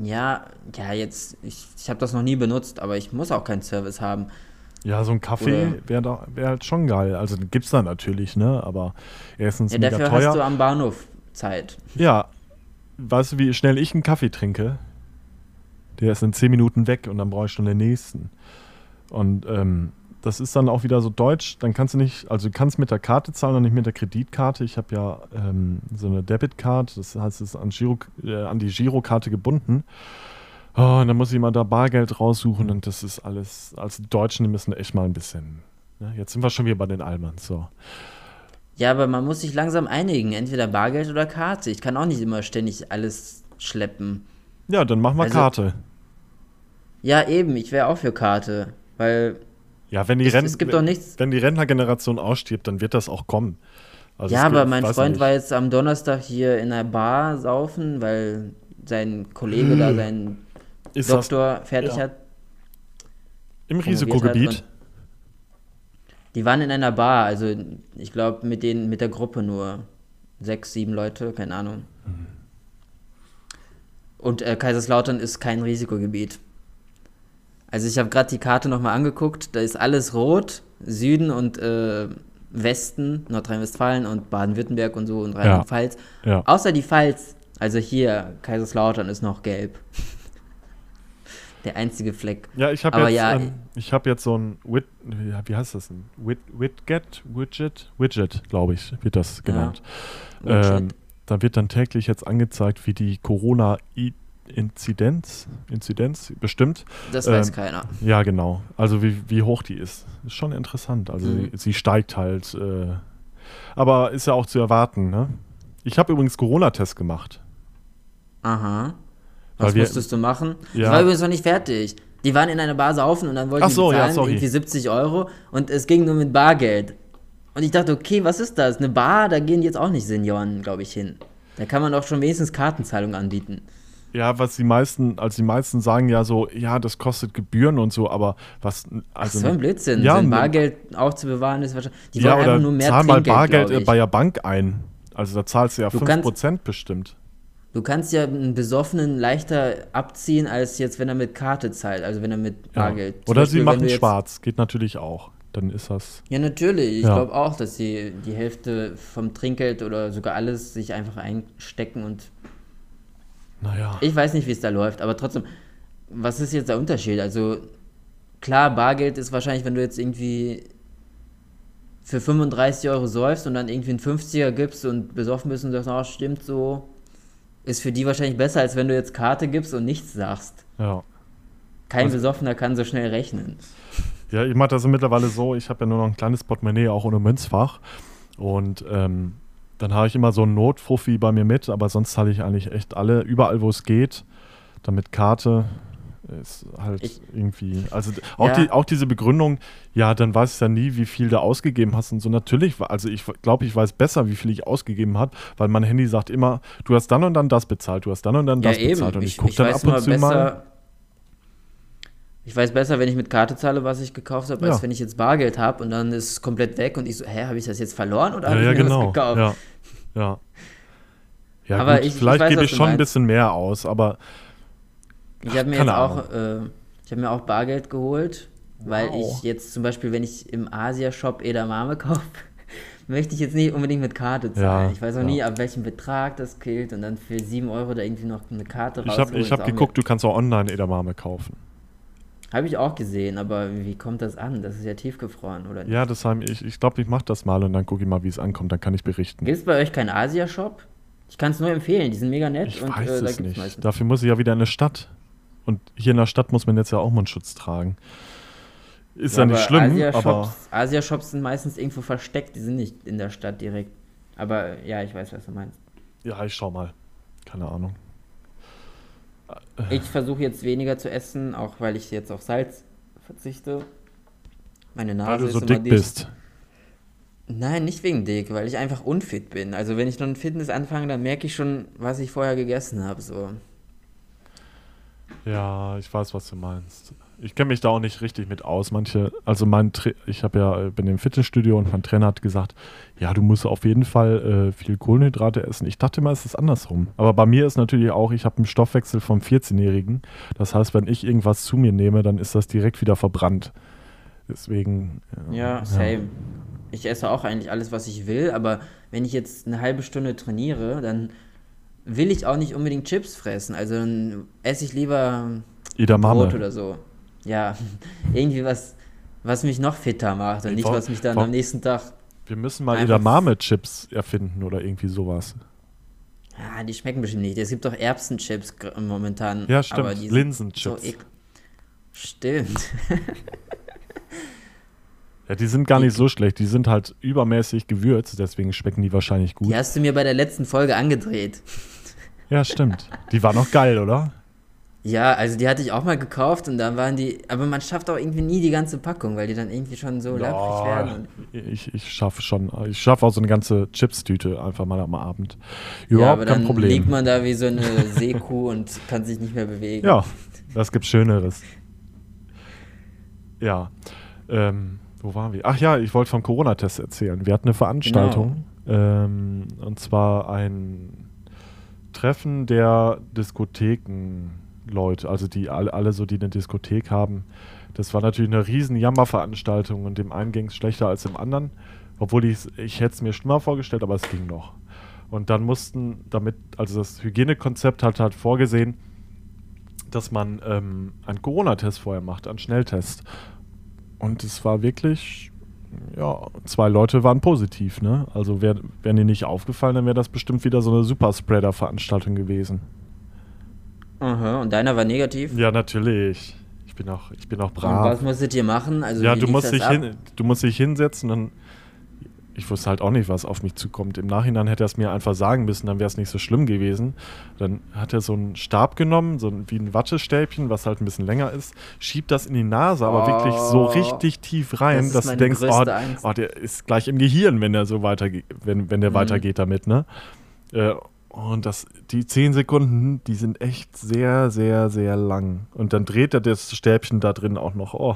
ja, ja, jetzt, ich, ich habe das noch nie benutzt, aber ich muss auch keinen Service haben. Ja, so ein Kaffee wäre wär halt schon geil. Also gibt es da natürlich, ne? Aber erstens ja, mega dafür hast du am Bahnhof Zeit. Ja. Weißt du, wie schnell ich einen Kaffee trinke? Der ist in 10 Minuten weg und dann brauche ich schon den nächsten. Und ähm, das ist dann auch wieder so deutsch. Dann kannst du nicht, also du kannst mit der Karte zahlen und nicht mit der Kreditkarte. Ich habe ja ähm, so eine Debitcard, das heißt, es ist an, Giro, äh, an die Girokarte gebunden. Oh, und dann muss ich mal da Bargeld raussuchen und das ist alles, als Deutschen müssen echt mal ein bisschen. Ne? Jetzt sind wir schon wieder bei den Allmanns, so. Ja, aber man muss sich langsam einigen, entweder Bargeld oder Karte. Ich kann auch nicht immer ständig alles schleppen. Ja, dann machen wir also, Karte. Ja, eben, ich wäre auch für Karte, weil ja, wenn die, es, Renn es gibt doch nichts. wenn die Rentnergeneration ausstirbt, dann wird das auch kommen. Also ja, aber mein Freund nicht. war jetzt am Donnerstag hier in einer Bar saufen, weil sein Kollege hm. da seinen Ist Doktor das, fertig ja. hat. Im Risikogebiet? die waren in einer Bar, also ich glaube mit mit der Gruppe nur sechs, sieben Leute, keine Ahnung. Mhm. Und äh, Kaiserslautern ist kein Risikogebiet. Also ich habe gerade die Karte nochmal angeguckt, da ist alles rot, Süden und äh, Westen, Nordrhein-Westfalen und Baden-Württemberg und so und Rheinland-Pfalz. Ja, ja. Außer die Pfalz, also hier, Kaiserslautern ist noch gelb. (laughs) Der einzige Fleck. Ja, ich habe jetzt, ja, ähm, hab jetzt so ein, Wit, wie heißt das denn? Wit, Widget, Widget, Widget, glaube ich, wird das genannt. Ja, ähm, da wird dann täglich jetzt angezeigt, wie die Corona- Inzidenz, Inzidenz bestimmt. Das weiß ähm, keiner. Ja, genau. Also wie, wie hoch die ist. Ist schon interessant. Also mhm. sie, sie, steigt halt. Äh, aber ist ja auch zu erwarten, ne? Ich habe übrigens Corona-Test gemacht. Aha. Was wir, musstest du machen? Ja. Ich war übrigens noch nicht fertig. Die waren in einer Bar saufen und dann wollten so, die bezahlen, ja, irgendwie 70 Euro und es ging nur mit Bargeld. Und ich dachte, okay, was ist das? Eine Bar, da gehen jetzt auch nicht Senioren, glaube ich, hin. Da kann man doch schon wenigstens Kartenzahlung anbieten. Ja, was die meisten, also die meisten sagen ja so, ja, das kostet Gebühren und so, aber was. Also, Ach so ein Blödsinn. Ja, so Bargeld aufzubewahren ist wahrscheinlich. Die ja, wollen einfach nur mehr zahl mal Bargeld bei der Bank ein. Also da zahlst du ja du 5% kannst, bestimmt. Du kannst ja einen Besoffenen leichter abziehen, als jetzt, wenn er mit Karte zahlt, also wenn er mit Bargeld. Ja. Oder Beispiel, sie machen schwarz, geht natürlich auch. Dann ist das. Ja, natürlich. Ich ja. glaube auch, dass sie die Hälfte vom Trinkgeld oder sogar alles sich einfach einstecken und. Naja. Ich weiß nicht, wie es da läuft, aber trotzdem, was ist jetzt der Unterschied? Also, klar, Bargeld ist wahrscheinlich, wenn du jetzt irgendwie für 35 Euro säufst und dann irgendwie einen 50er gibst und besoffen bist und sagst, oh, stimmt so, ist für die wahrscheinlich besser, als wenn du jetzt Karte gibst und nichts sagst. Ja. Kein also, Besoffener kann so schnell rechnen. Ja, ich mache das mittlerweile so, ich habe ja nur noch ein kleines Portemonnaie, auch ohne Münzfach. Und ähm, dann habe ich immer so einen Notfuffi bei mir mit, aber sonst zahle ich eigentlich echt alle, überall wo es geht, damit Karte ist halt ich, irgendwie, also auch, ja. die, auch diese Begründung, ja, dann weißt du ja nie, wie viel du ausgegeben hast und so. Natürlich, also ich glaube, ich weiß besser, wie viel ich ausgegeben habe, weil mein Handy sagt immer, du hast dann und dann das bezahlt, du hast dann und dann das ja, bezahlt. Und ich, ich gucke dann ab und zu besser, mal. Ich weiß besser, wenn ich mit Karte zahle, was ich gekauft habe, als wenn ich jetzt Bargeld habe und dann ist es komplett weg und ich so, hä, habe ich das jetzt verloren oder habe ja, ich mir genau. gekauft? Ja, ja. Ja, aber gut, ich, vielleicht gebe ich schon ein bisschen mehr aus, aber ich habe mir jetzt auch, äh, ich habe mir auch Bargeld geholt, weil wow. ich jetzt zum Beispiel, wenn ich im Asia-Shop Edamame (laughs) kaufe, möchte ich jetzt nicht unbedingt mit Karte zahlen. Ja, ich weiß auch ja. nie, ab welchem Betrag das gilt und dann für 7 Euro da irgendwie noch eine Karte raus. Ich habe hab geguckt, du kannst auch online Edamame kaufen. Habe ich auch gesehen, aber wie kommt das an? Das ist ja tiefgefroren, oder nicht? Ja, das haben ich, ich glaube, ich mache das mal und dann gucke ich mal, wie es ankommt, dann kann ich berichten. Gibt es bei euch keinen Asia-Shop? Ich kann es nur empfehlen, die sind mega nett. Ich und, weiß äh, es nicht. Meistens. Dafür muss ich ja wieder in eine Stadt. Und hier in der Stadt muss man jetzt ja auch Mundschutz tragen. Ist ja, ja nicht schlimm, Asia aber. Asia-Shops sind meistens irgendwo versteckt, die sind nicht in der Stadt direkt. Aber ja, ich weiß, was du meinst. Ja, ich schau mal. Keine Ahnung. Ich versuche jetzt weniger zu essen, auch weil ich jetzt auf Salz verzichte. Meine Nase weil du so dick bist. Nein, nicht wegen dick, weil ich einfach unfit bin. Also wenn ich dann Fitness anfange, dann merke ich schon, was ich vorher gegessen habe. So. Ja, ich weiß, was du meinst. Ich kenne mich da auch nicht richtig mit aus. Manche, also mein, Tra ich habe ja, äh, bin im Fitnessstudio und mein Trainer hat gesagt, ja, du musst auf jeden Fall äh, viel Kohlenhydrate essen. Ich dachte immer, es ist andersrum. Aber bei mir ist natürlich auch, ich habe einen Stoffwechsel vom 14-Jährigen. Das heißt, wenn ich irgendwas zu mir nehme, dann ist das direkt wieder verbrannt. Deswegen. Äh, ja, same. Ja. Ich esse auch eigentlich alles, was ich will, aber wenn ich jetzt eine halbe Stunde trainiere, dann will ich auch nicht unbedingt Chips fressen. Also dann esse ich lieber Edamame. Brot oder so. Ja, (laughs) irgendwie was, was mich noch fitter macht und ich nicht, was mich dann am nächsten Tag. Wir müssen mal Edamame-Chips erfinden oder irgendwie sowas. Ja, die schmecken bestimmt nicht. Es gibt doch Erbsenchips momentan. Ja, stimmt. Linsenchips. So stimmt. (laughs) Ja, die sind gar nicht so schlecht. Die sind halt übermäßig gewürzt, deswegen schmecken die wahrscheinlich gut. Die hast du mir bei der letzten Folge angedreht. Ja, stimmt. Die war noch geil, oder? Ja, also die hatte ich auch mal gekauft und dann waren die, aber man schafft auch irgendwie nie die ganze Packung, weil die dann irgendwie schon so lapprig werden. Ich, ich schaffe schon, ich schaffe auch so eine ganze Chips-Tüte einfach mal am Abend. Überhaupt ja, aber kein dann Problem. liegt man da wie so eine Seekuh (laughs) und kann sich nicht mehr bewegen. Ja, das gibt Schöneres. Ja, ähm, wo waren wir? Ach ja, ich wollte vom Corona-Test erzählen. Wir hatten eine Veranstaltung genau. ähm, und zwar ein Treffen der Diskothekenleute, also die alle, alle so, die eine Diskothek haben. Das war natürlich eine riesen Jammerveranstaltung und dem einen ging es schlechter als dem anderen. Obwohl ich, ich hätte es mir schlimmer vorgestellt, aber es ging noch. Und dann mussten damit, also das Hygienekonzept hat halt vorgesehen, dass man ähm, einen Corona-Test vorher macht, einen Schnelltest. Und es war wirklich, ja, zwei Leute waren positiv, ne? Also wär, wären die nicht aufgefallen, dann wäre das bestimmt wieder so eine Superspreader-Veranstaltung gewesen. Aha, und deiner war negativ? Ja, natürlich. Ich bin auch, ich bin auch brav. Und was musstet ihr machen? Also, ja, du musst, dich hin, du musst dich hinsetzen und ich wusste halt auch nicht, was auf mich zukommt. Im Nachhinein hätte er es mir einfach sagen müssen, dann wäre es nicht so schlimm gewesen. Dann hat er so einen Stab genommen, so ein, wie ein Wattestäbchen, was halt ein bisschen länger ist, schiebt das in die Nase, aber oh, wirklich so richtig tief rein, das dass du denkst, oh, oh, der ist gleich im Gehirn, wenn der so weitergeht, wenn, wenn der mhm. weitergeht damit, ne? Und das, die zehn Sekunden, die sind echt sehr, sehr, sehr lang. Und dann dreht er das Stäbchen da drin auch noch. Oh,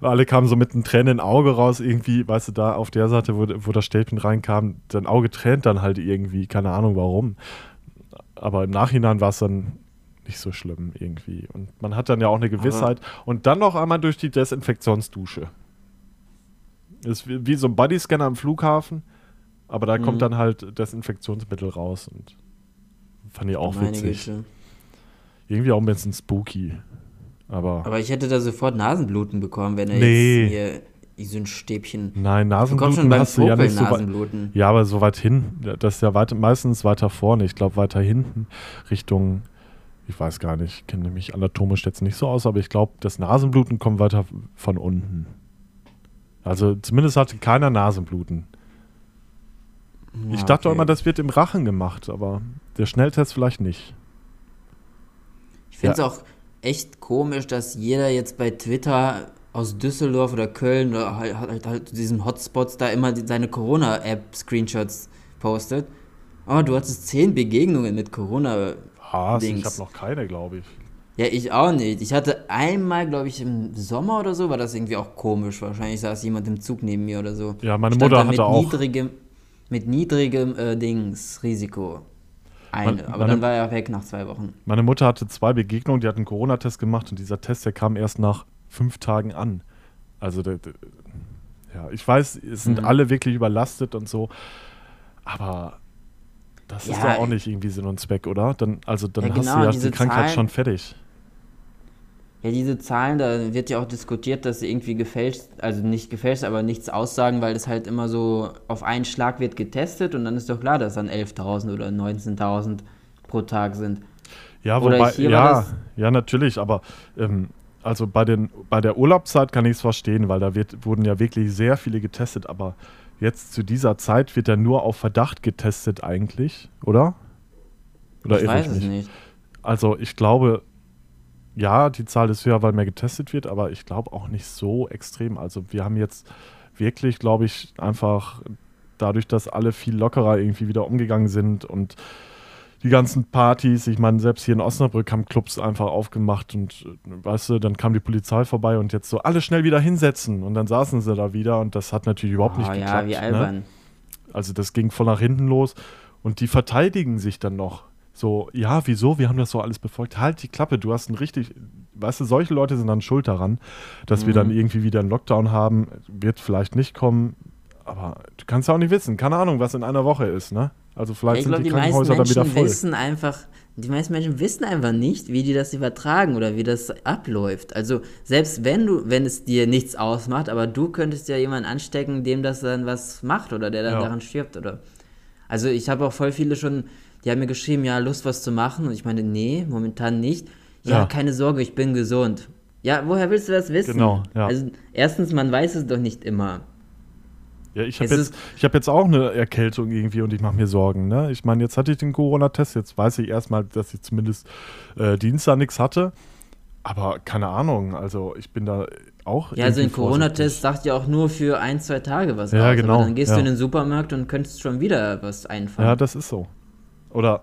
alle kamen so mit einem Tränen Auge raus, irgendwie, weißt du, da auf der Seite, wo, wo das Stäbchen reinkam, dein Auge tränt dann halt irgendwie, keine Ahnung warum. Aber im Nachhinein war es dann nicht so schlimm irgendwie. Und man hat dann ja auch eine Gewissheit. Aber und dann noch einmal durch die Desinfektionsdusche. Ist wie, wie so ein Bodyscanner am Flughafen, aber da mhm. kommt dann halt Desinfektionsmittel raus und fand ich auch Meine witzig. Güte. Irgendwie auch ein bisschen spooky. Aber, aber ich hätte da sofort Nasenbluten bekommen, wenn er nee. jetzt hier so ein Stäbchen. Nein, Nasenbluten schon beim hast du ja nicht so weit. Ja, aber so weit hin. Das ist ja weit, meistens weiter vorne. Ich glaube weiter hinten Richtung. Ich weiß gar nicht, ich kenne mich anatomisch jetzt nicht so aus, aber ich glaube, das Nasenbluten kommt weiter von unten. Also zumindest hatte keiner Nasenbluten. Ja, ich dachte okay. immer, das wird im Rachen gemacht, aber der Schnelltest vielleicht nicht. Ich finde es ja. auch echt komisch, dass jeder jetzt bei Twitter aus Düsseldorf oder Köln oder halt, halt, halt diesen Hotspots da immer seine Corona-App-Screenshots postet. Oh, du hattest zehn Begegnungen mit Corona. Was? Ich habe noch keine, glaube ich. Ja, ich auch nicht. Ich hatte einmal, glaube ich, im Sommer oder so, war das irgendwie auch komisch. Wahrscheinlich saß jemand im Zug neben mir oder so. Ja, meine Mutter hatte auch. Mit niedrigem äh, Dings, Risiko. Eine, aber meine, dann war er weg nach zwei Wochen. Meine Mutter hatte zwei Begegnungen, die hat einen Corona-Test gemacht und dieser Test, der kam erst nach fünf Tagen an. Also, der, der, ja, ich weiß, es sind mhm. alle wirklich überlastet und so, aber das ja, ist doch auch nicht irgendwie Sinn und Zweck, oder? Dann, also dann ja, hast genau, du ja die Krankheit Zahlen, schon fertig. Ja, diese Zahlen, da wird ja auch diskutiert, dass sie irgendwie gefälscht, also nicht gefälscht, aber nichts aussagen, weil es halt immer so auf einen Schlag wird getestet und dann ist doch klar, dass dann 11.000 oder 19.000 pro Tag sind. Ja, wobei, ja, ja, natürlich, aber ähm, also bei, den, bei der Urlaubszeit kann ich es verstehen, weil da wird, wurden ja wirklich sehr viele getestet, aber jetzt zu dieser Zeit wird ja nur auf Verdacht getestet eigentlich, oder? Oder ich weiß ich es nicht. Also ich glaube, ja, die Zahl ist höher, weil mehr getestet wird, aber ich glaube auch nicht so extrem. Also wir haben jetzt wirklich, glaube ich, einfach dadurch, dass alle viel lockerer irgendwie wieder umgegangen sind und die ganzen Partys, ich meine, selbst hier in Osnabrück haben Clubs einfach aufgemacht und weißt du, dann kam die Polizei vorbei und jetzt so alle schnell wieder hinsetzen und dann saßen sie da wieder und das hat natürlich überhaupt oh, nicht geklappt. Ja, wie ne? albern. Ne? Also das ging voll nach hinten los und die verteidigen sich dann noch. So, ja, wieso? Wir haben das so alles befolgt. Halt die Klappe, du hast ein richtig, weißt du, solche Leute sind dann schuld daran, dass mhm. wir dann mhm. irgendwie wieder einen Lockdown haben. Wird vielleicht nicht kommen, aber du kannst ja auch nicht wissen. Keine Ahnung, was in einer Woche ist, ne? Also vielleicht ich sind glaub, die, die Krankenhäuser dann wieder voll. Wissen einfach, die meisten Menschen wissen einfach nicht, wie die das übertragen oder wie das abläuft. Also selbst wenn du, wenn es dir nichts ausmacht, aber du könntest ja jemanden anstecken, dem das dann was macht oder der dann ja. daran stirbt oder. Also ich habe auch voll viele schon die haben mir geschrieben, ja, Lust, was zu machen. Und ich meine, nee, momentan nicht. Ja, ja. keine Sorge, ich bin gesund. Ja, woher willst du das wissen? Genau, ja. Also, erstens, man weiß es doch nicht immer. Ja, ich habe jetzt, hab jetzt auch eine Erkältung irgendwie und ich mache mir Sorgen. Ne? Ich meine, jetzt hatte ich den Corona-Test, jetzt weiß ich erstmal, dass ich zumindest äh, Dienstag nichts hatte. Aber keine Ahnung, also ich bin da auch. Ja, also ein Corona-Test sagt ja auch nur für ein, zwei Tage was ja, aus. Genau, dann gehst ja. du in den Supermarkt und könntest schon wieder was einfahren. Ja, das ist so. Oder,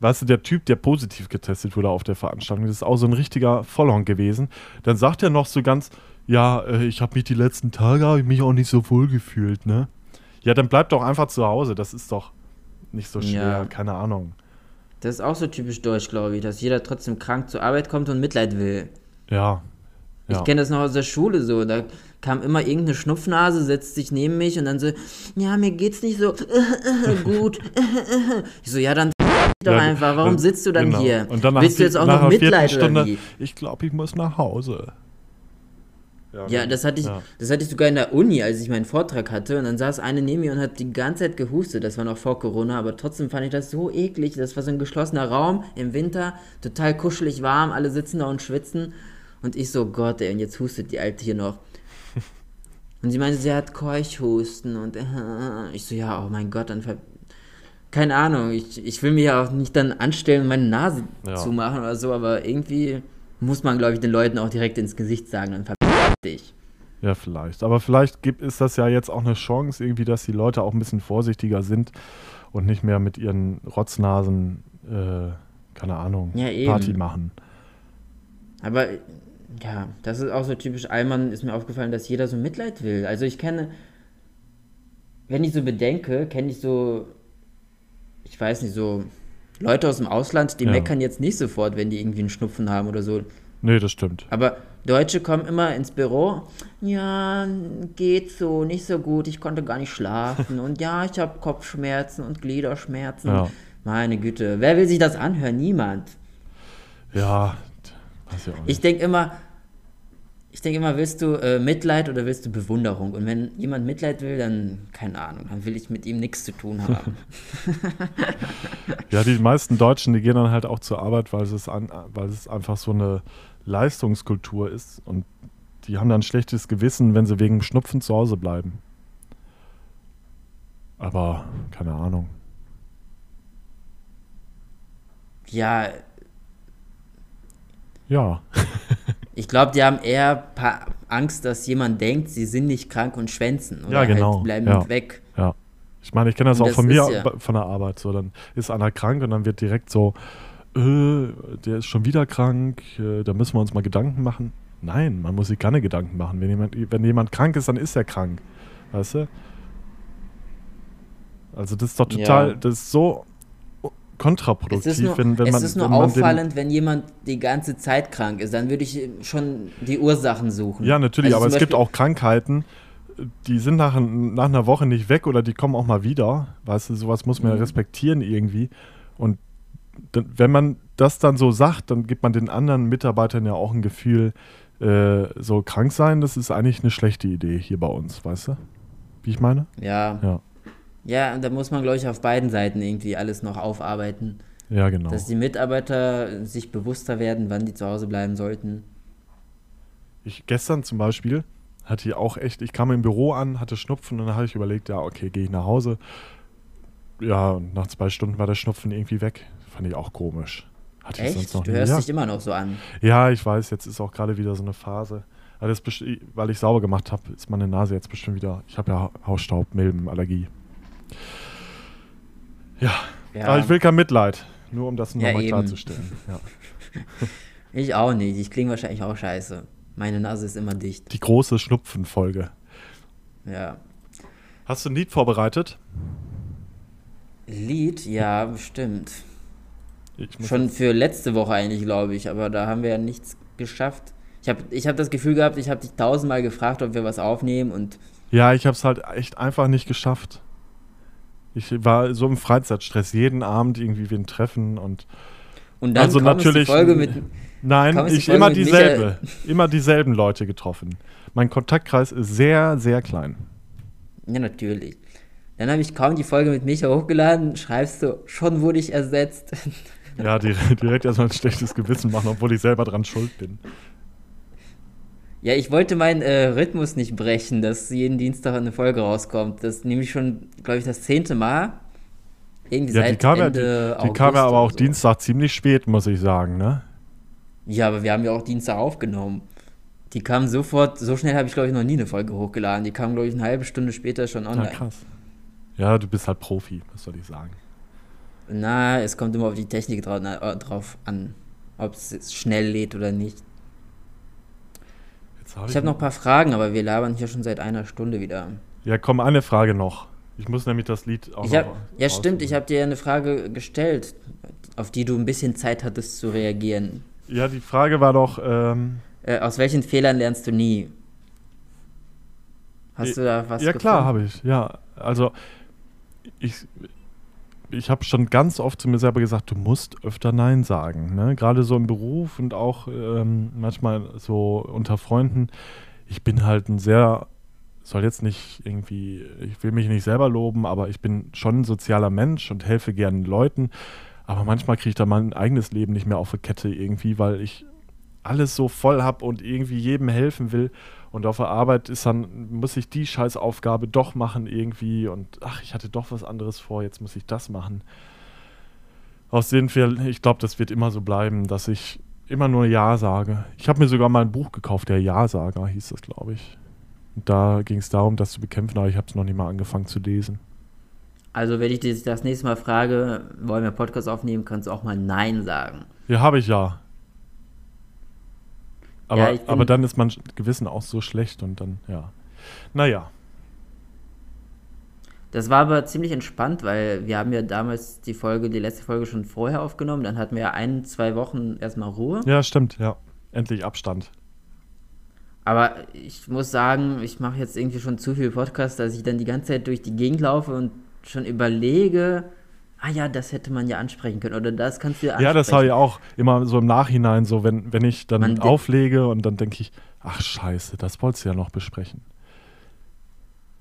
weißt du, der Typ, der positiv getestet wurde auf der Veranstaltung, das ist auch so ein richtiger Vollhorn gewesen. Dann sagt er noch so ganz, ja, äh, ich habe mich die letzten Tage, mich auch nicht so wohl gefühlt, ne? Ja, dann bleib doch einfach zu Hause, das ist doch nicht so schwer, ja. keine Ahnung. Das ist auch so typisch deutsch, glaube ich, dass jeder trotzdem krank zur Arbeit kommt und Mitleid will. Ja. Ja. Ich kenne das noch aus der Schule so, da kam immer irgendeine Schnupfnase, setzt sich neben mich und dann so, ja, mir geht's nicht so (laughs) gut. (laughs) ich so, ja, dann doch ja, einfach, warum sitzt du dann genau. hier? Und dann Willst du jetzt auch noch Mitleid Stunde, oder wie? Ich glaube, ich muss nach Hause. Ja, ja das, hatte ich, ja. das hatte ich sogar in der Uni, als ich meinen Vortrag hatte. Und dann saß eine neben mir und hat die ganze Zeit gehustet. Das war noch vor Corona, aber trotzdem fand ich das so eklig. Das war so ein geschlossener Raum im Winter, total kuschelig warm, alle sitzen da und schwitzen. Und ich so, Gott, ey, und jetzt hustet die Alte hier noch. (laughs) Und sie meinte, sie hat Keuchhusten und äh, ich so, ja, oh mein Gott, dann ver keine Ahnung, ich, ich will mir ja auch nicht dann anstellen und meine Nase ja. zumachen oder so, aber irgendwie muss man, glaube ich, den Leuten auch direkt ins Gesicht sagen, dann verpiss dich. Ja, vielleicht. Aber vielleicht gibt, ist das ja jetzt auch eine Chance, irgendwie, dass die Leute auch ein bisschen vorsichtiger sind und nicht mehr mit ihren Rotznasen, äh, keine Ahnung, ja, Party machen. Aber ja, das ist auch so typisch Allmann, ist mir aufgefallen, dass jeder so Mitleid will. Also ich kenne, wenn ich so bedenke, kenne ich so, ich weiß nicht, so Leute aus dem Ausland, die ja. meckern jetzt nicht sofort, wenn die irgendwie einen Schnupfen haben oder so. Nee, das stimmt. Aber Deutsche kommen immer ins Büro, ja, geht so, nicht so gut, ich konnte gar nicht schlafen (laughs) und ja, ich habe Kopfschmerzen und Gliederschmerzen. Ja. Meine Güte, wer will sich das anhören? Niemand. Ja, ich denke immer, ich denke immer, willst du äh, Mitleid oder willst du Bewunderung? Und wenn jemand Mitleid will, dann, keine Ahnung, dann will ich mit ihm nichts zu tun haben. (laughs) (laughs) ja, die meisten Deutschen, die gehen dann halt auch zur Arbeit, weil es, an, weil es einfach so eine Leistungskultur ist. Und die haben dann ein schlechtes Gewissen, wenn sie wegen Schnupfen zu Hause bleiben. Aber keine Ahnung. Ja. Ja. (laughs) Ich glaube, die haben eher Angst, dass jemand denkt, sie sind nicht krank und schwänzen. Oder ja, genau. Halt bleiben ja. weg. Ja. Ich meine, ich kenne das und auch das von mir, ja. von der Arbeit. So, dann ist einer krank und dann wird direkt so, äh, der ist schon wieder krank, äh, da müssen wir uns mal Gedanken machen. Nein, man muss sich keine Gedanken machen. Wenn jemand, wenn jemand krank ist, dann ist er krank. Weißt du? Also das ist doch total, ja. das ist so kontraproduktiv, es ist nur, wenn, wenn man. Es ist nur wenn auffallend, wenn jemand die ganze Zeit krank ist. Dann würde ich schon die Ursachen suchen. Ja, natürlich, also aber es gibt auch Krankheiten, die sind nach, nach einer Woche nicht weg oder die kommen auch mal wieder. Weißt du, sowas muss man mhm. ja respektieren irgendwie. Und wenn man das dann so sagt, dann gibt man den anderen Mitarbeitern ja auch ein Gefühl, äh, so krank sein, das ist eigentlich eine schlechte Idee hier bei uns, weißt du? Wie ich meine? Ja. Ja. Ja, da muss man, glaube ich, auf beiden Seiten irgendwie alles noch aufarbeiten. Ja, genau. Dass die Mitarbeiter sich bewusster werden, wann die zu Hause bleiben sollten. Ich gestern zum Beispiel hatte ich auch echt, ich kam im Büro an, hatte Schnupfen und dann habe ich überlegt, ja, okay, gehe ich nach Hause. Ja, und nach zwei Stunden war der Schnupfen irgendwie weg. Fand ich auch komisch. Hatte Echt? Du hörst ja. dich immer noch so an. Ja, ich weiß, jetzt ist auch gerade wieder so eine Phase. weil ich sauber gemacht habe, ist meine Nase jetzt bestimmt wieder. Ich habe ja Hausstaub, Milbenallergie. Ja. ja. Aber ich will kein Mitleid. Nur um das nochmal ja, klarzustellen. (laughs) Ja. ich auch nicht. Ich klinge wahrscheinlich auch scheiße. Meine Nase ist immer dicht. Die große Schnupfenfolge. Ja. Hast du ein Lied vorbereitet? Lied? Ja, bestimmt. Schon für letzte Woche eigentlich, glaube ich. Aber da haben wir ja nichts geschafft. Ich habe ich hab das Gefühl gehabt, ich habe dich tausendmal gefragt, ob wir was aufnehmen und. Ja, ich habe es halt echt einfach nicht geschafft. Ich war so im Freizeitstress, jeden Abend irgendwie wen treffen und. Und dann also natürlich, die Folge mit. Nein, ich immer dieselbe. Immer dieselben Leute getroffen. Mein Kontaktkreis ist sehr, sehr klein. Ja, natürlich. Dann habe ich kaum die Folge mit Micha hochgeladen, schreibst du, schon wurde ich ersetzt. Ja, direkt, direkt erstmal ein schlechtes Gewissen machen, obwohl ich selber dran schuld bin. Ja, ich wollte meinen äh, Rhythmus nicht brechen, dass jeden Dienstag eine Folge rauskommt. Das ist nämlich schon, glaube ich, das zehnte Mal. Irgendwie ja, seit die kam Ende ja, die, die kam ja aber auch so. Dienstag ziemlich spät, muss ich sagen, ne? Ja, aber wir haben ja auch Dienstag aufgenommen. Die kam sofort, so schnell habe ich, glaube ich, noch nie eine Folge hochgeladen. Die kam, glaube ich, eine halbe Stunde später schon online. Ja, krass. Ja, du bist halt Profi, was soll ich sagen. Na, es kommt immer auf die Technik drauf, na, drauf an, ob es schnell lädt oder nicht. Hab ich, ich habe noch ein paar Fragen, aber wir labern hier schon seit einer Stunde wieder. Ja, komm, eine Frage noch. Ich muss nämlich das Lied auch ich hab, Ja, stimmt, ich habe dir eine Frage gestellt, auf die du ein bisschen Zeit hattest zu reagieren. Ja, die Frage war doch. Ähm, äh, aus welchen Fehlern lernst du nie? Hast du da was Ja, gefunden? klar, habe ich. Ja, also ich, ich habe schon ganz oft zu mir selber gesagt, du musst öfter Nein sagen. Ne? Gerade so im Beruf und auch ähm, manchmal so unter Freunden. ich bin halt ein sehr, soll jetzt nicht irgendwie, ich will mich nicht selber loben, aber ich bin schon ein sozialer Mensch und helfe gerne Leuten. Aber manchmal kriege ich da mein eigenes Leben nicht mehr auf die Kette irgendwie, weil ich alles so voll habe und irgendwie jedem helfen will. Und auf der Arbeit ist dann, muss ich die Scheißaufgabe doch machen irgendwie und ach, ich hatte doch was anderes vor, jetzt muss ich das machen. Aus den Fällen, ich glaube, das wird immer so bleiben, dass ich immer nur Ja sage. Ich habe mir sogar mal ein Buch gekauft, der Ja-Sager hieß das, glaube ich. Und da ging es darum, das zu bekämpfen, aber ich habe es noch nicht mal angefangen zu lesen. Also, wenn ich dich das nächste Mal frage, wollen wir Podcast aufnehmen, kannst du auch mal Nein sagen. Ja, habe ich ja. Aber, ja, aber dann ist mein Gewissen auch so schlecht und dann, ja. Naja. Das war aber ziemlich entspannt, weil wir haben ja damals die Folge, die letzte Folge schon vorher aufgenommen. Dann hatten wir ja ein, zwei Wochen erstmal Ruhe. Ja, stimmt, ja. Endlich Abstand. Aber ich muss sagen, ich mache jetzt irgendwie schon zu viel Podcast, dass ich dann die ganze Zeit durch die Gegend laufe und schon überlege, ah ja, das hätte man ja ansprechen können oder das kannst du ja ansprechen. Ja, das habe ich auch immer so im Nachhinein, so wenn, wenn ich dann man auflege und dann denke ich, ach scheiße, das wolltest du ja noch besprechen.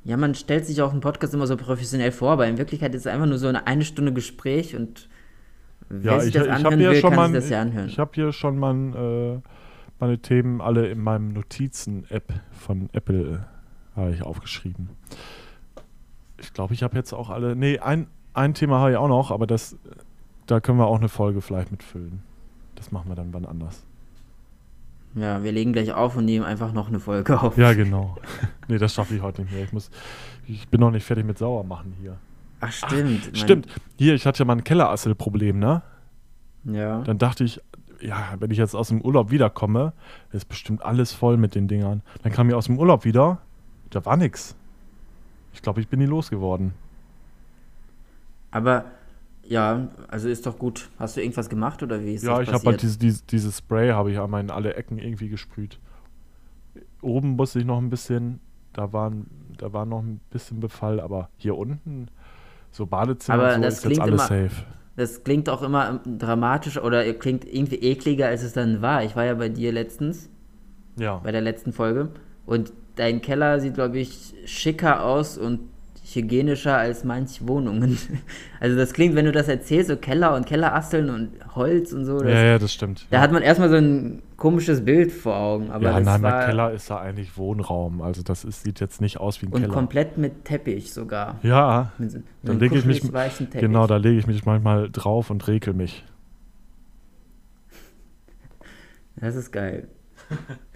Ja, man stellt sich auch einen Podcast immer so professionell vor, aber in Wirklichkeit ist es einfach nur so eine eine Stunde Gespräch und wer ja, sich ich, das anhören will, kann mein, sich das ja anhören. Ich, ich habe hier schon mein, äh, meine Themen alle in meinem Notizen-App von Apple äh, ich aufgeschrieben. Ich glaube, ich habe jetzt auch alle. Nee, ein, ein Thema habe ich auch noch, aber das, da können wir auch eine Folge vielleicht mitfüllen. Das machen wir dann wann anders. Ja, wir legen gleich auf und nehmen einfach noch eine Folge (laughs) auf. Ja, genau. (laughs) nee, das schaffe ich heute nicht mehr. Ich, muss, ich bin noch nicht fertig mit Sauermachen hier. Ach, stimmt. Ach, stimmt. Hier, ich hatte ja mal ein Kellerassel-Problem, ne? Ja. Dann dachte ich, ja, wenn ich jetzt aus dem Urlaub wiederkomme, ist bestimmt alles voll mit den Dingern. Dann kam ich aus dem Urlaub wieder, da war nix. Ich glaube, ich bin nie losgeworden. Aber ja, also ist doch gut. Hast du irgendwas gemacht oder wie ist ja, das Ja, ich habe halt dieses, dieses, dieses Spray habe ich einmal in alle Ecken irgendwie gesprüht. Oben musste ich noch ein bisschen, da, waren, da war noch ein bisschen Befall, aber hier unten, so Badezimmer, aber so das ist jetzt alles immer, safe. Das klingt auch immer dramatisch oder klingt irgendwie ekliger, als es dann war. Ich war ja bei dir letztens. Ja. Bei der letzten Folge. Und dein Keller sieht, glaube ich, schicker aus und hygienischer als manche Wohnungen. (laughs) Also das klingt, wenn du das erzählst, so Keller und Kellerasteln und Holz und so. Das, ja, ja, das stimmt. Da ja. hat man erstmal so ein komisches Bild vor Augen. Aber ja, nein, mein Keller ist da eigentlich Wohnraum. Also das ist, sieht jetzt nicht aus wie ein und Keller. Und komplett mit Teppich sogar. Ja, so dann lege ich mich, genau, da lege ich mich manchmal drauf und rekel mich. Das ist geil. (laughs)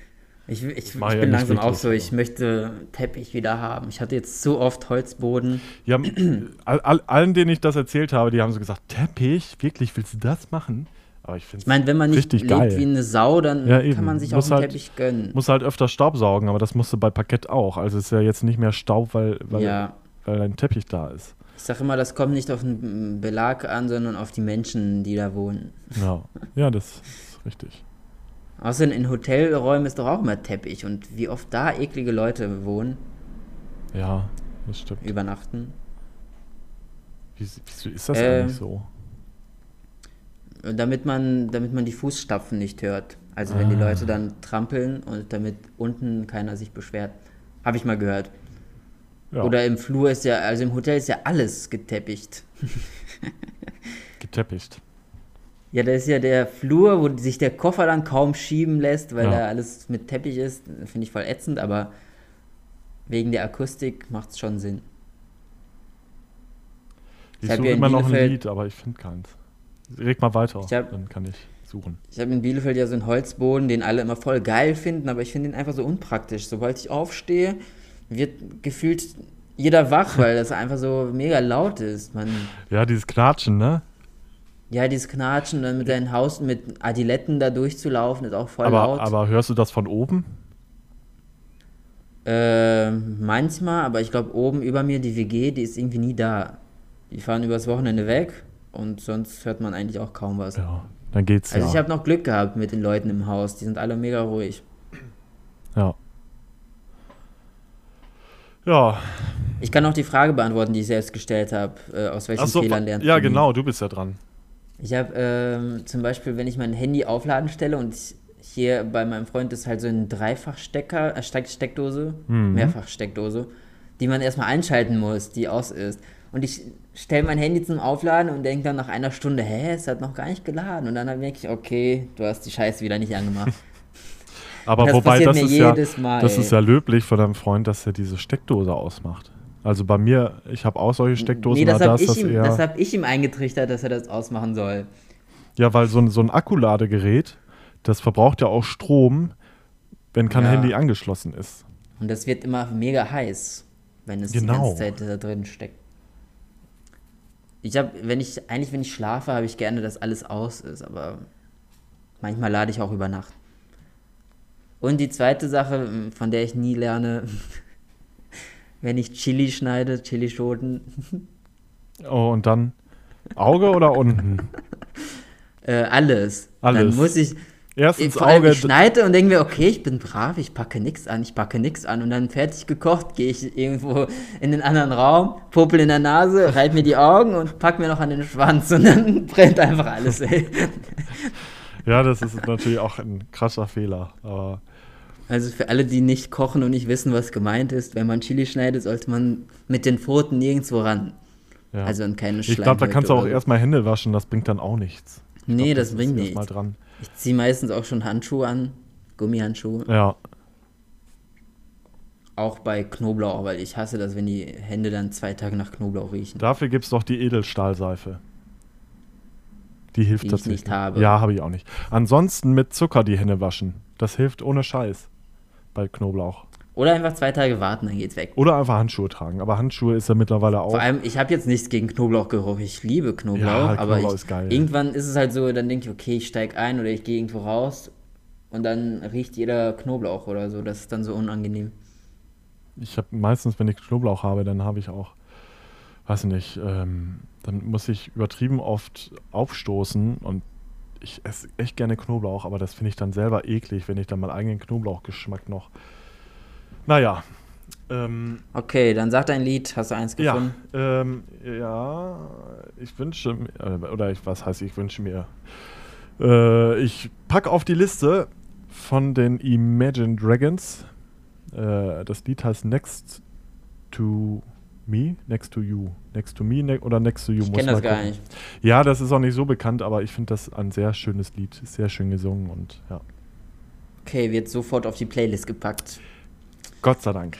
Ich, ich, ich bin ja langsam auch so, ich möchte Teppich wieder haben. Ich hatte jetzt so oft Holzboden. Ja, (clears throat) all, all, allen, denen ich das erzählt habe, die haben so gesagt, Teppich? Wirklich, willst du das machen? Aber ich finde Ich meine, wenn man nicht lebt geil. wie eine Sau, dann ja, kann man sich muss auch einen halt, Teppich gönnen. Muss halt öfter Staub saugen, aber das musst du bei Parkett auch. Also ist ja jetzt nicht mehr Staub, weil, weil, ja. weil ein Teppich da ist. Ich sage immer, das kommt nicht auf den Belag an, sondern auf die Menschen, die da wohnen. Ja, ja das ist richtig. Außerdem in Hotelräumen ist doch auch immer Teppich und wie oft da eklige Leute wohnen. Ja, das stimmt. Übernachten. wieso ist das äh, eigentlich so? Damit man, damit man die Fußstapfen nicht hört. Also wenn ah. die Leute dann trampeln und damit unten keiner sich beschwert. Habe ich mal gehört. Ja. Oder im Flur ist ja, also im Hotel ist ja alles geteppicht. geteppicht. Ja, da ist ja der Flur, wo sich der Koffer dann kaum schieben lässt, weil ja. da alles mit Teppich ist. Finde ich voll ätzend, aber wegen der Akustik macht es schon Sinn. Ich, ich suche immer noch ein Lied, aber ich finde keins. Reg mal weiter, hab, dann kann ich suchen. Ich habe in Bielefeld ja so einen Holzboden, den alle immer voll geil finden, aber ich finde ihn einfach so unpraktisch. Sobald ich aufstehe, wird gefühlt jeder wach, weil das einfach so mega laut ist. Man ja, dieses Knatschen, ne? Ja, dieses Knatschen, dann mit deinem Haus mit Adiletten da durchzulaufen, ist auch voll aber, laut. Aber hörst du das von oben? Äh, manchmal, aber ich glaube, oben über mir die WG, die ist irgendwie nie da. Die fahren übers Wochenende weg und sonst hört man eigentlich auch kaum was. Ja, dann geht's Also ja. ich habe noch Glück gehabt mit den Leuten im Haus, die sind alle mega ruhig. Ja. Ja. Ich kann auch die Frage beantworten, die ich selbst gestellt habe, äh, aus welchen so, Fehlern lernt Ja, genau, du bist ja dran. Ich habe ähm, zum Beispiel, wenn ich mein Handy aufladen stelle und ich, hier bei meinem Freund ist halt so ein Dreifachstecker, äh, Steckdose, mhm. Mehrfachsteckdose, die man erstmal einschalten muss, die aus ist. Und ich stelle mein Handy zum Aufladen und denke dann nach einer Stunde, hä, es hat noch gar nicht geladen. Und dann merke ich, okay, du hast die Scheiße wieder nicht angemacht. (laughs) Aber das wobei, das ist, ja, Mal, das ist ja löblich von deinem Freund, dass er diese Steckdose ausmacht. Also bei mir, ich habe auch solche Steckdosen. Nee, das habe ich, ihm, hab ich ihm eingetrichtert, dass er das ausmachen soll. Ja, weil so ein, so ein Akkuladegerät, das verbraucht ja auch Strom, wenn kein ja. Handy angeschlossen ist. Und das wird immer mega heiß, wenn es genau. die ganze Zeit da drin steckt. Ich habe, wenn ich, eigentlich, wenn ich schlafe, habe ich gerne, dass alles aus ist, aber manchmal lade ich auch über Nacht. Und die zweite Sache, von der ich nie lerne, (laughs) wenn ich Chili schneide, Chilischoten. (laughs) Oh, und dann Auge oder unten? (laughs) äh, alles. Alles. Dann muss ich. Erstens ich, Auge. Ich schneide und denke mir, okay, ich bin brav, ich packe nichts an, ich packe nichts an. Und dann fertig gekocht, gehe ich irgendwo in den anderen Raum, Popel in der Nase, reibe mir die Augen und pack mir noch an den Schwanz und dann (laughs) brennt einfach alles, ey. Ja, das ist natürlich auch ein krasser Fehler. Aber also für alle, die nicht kochen und nicht wissen, was gemeint ist, wenn man Chili schneidet, sollte man mit den Pfoten nirgendwo ran. Ja. Also an keine Ich glaube, da kannst du auch erstmal Hände waschen, das bringt dann auch nichts. Ich nee, glaub, das, das bringt nichts. Mal dran. Ich ziehe meistens auch schon Handschuhe an, Gummihandschuhe. Ja. Auch bei Knoblauch, weil ich hasse das, wenn die Hände dann zwei Tage nach Knoblauch riechen. Dafür gibt es doch die Edelstahlseife. Die hilft die tatsächlich. Ich nicht habe. Ja, habe ich auch nicht. Ansonsten mit Zucker die Hände waschen. Das hilft ohne Scheiß bei Knoblauch. Oder einfach zwei Tage warten, dann geht's weg. Oder einfach Handschuhe tragen. Aber Handschuhe ist ja mittlerweile auch. Vor allem, ich habe jetzt nichts gegen Knoblauchgeruch. Ich liebe Knoblauch. Ja, aber Knoblauch ich, ist geil. irgendwann ist es halt so, dann denke ich, okay, ich steige ein oder ich gehe irgendwo raus und dann riecht jeder Knoblauch oder so. Das ist dann so unangenehm. Ich habe meistens, wenn ich Knoblauch habe, dann habe ich auch, weiß nicht, ähm, dann muss ich übertrieben oft aufstoßen und ich esse echt gerne Knoblauch, aber das finde ich dann selber eklig, wenn ich dann meinen eigenen Knoblauchgeschmack noch. Naja. Ähm, okay, dann sag dein Lied. Hast du eins gefunden? Ja, ähm, ja ich wünsche mir, äh, oder ich, was heißt ich wünsche mir? Äh, ich packe auf die Liste von den Imagine Dragons. Äh, das Lied heißt Next to Me, Next to You. Next to Me ne oder Next to You. Ich kenne das gar nicht. Ja, das ist auch nicht so bekannt, aber ich finde das ein sehr schönes Lied. sehr schön gesungen und ja. Okay, wird sofort auf die Playlist gepackt. Gott sei Dank.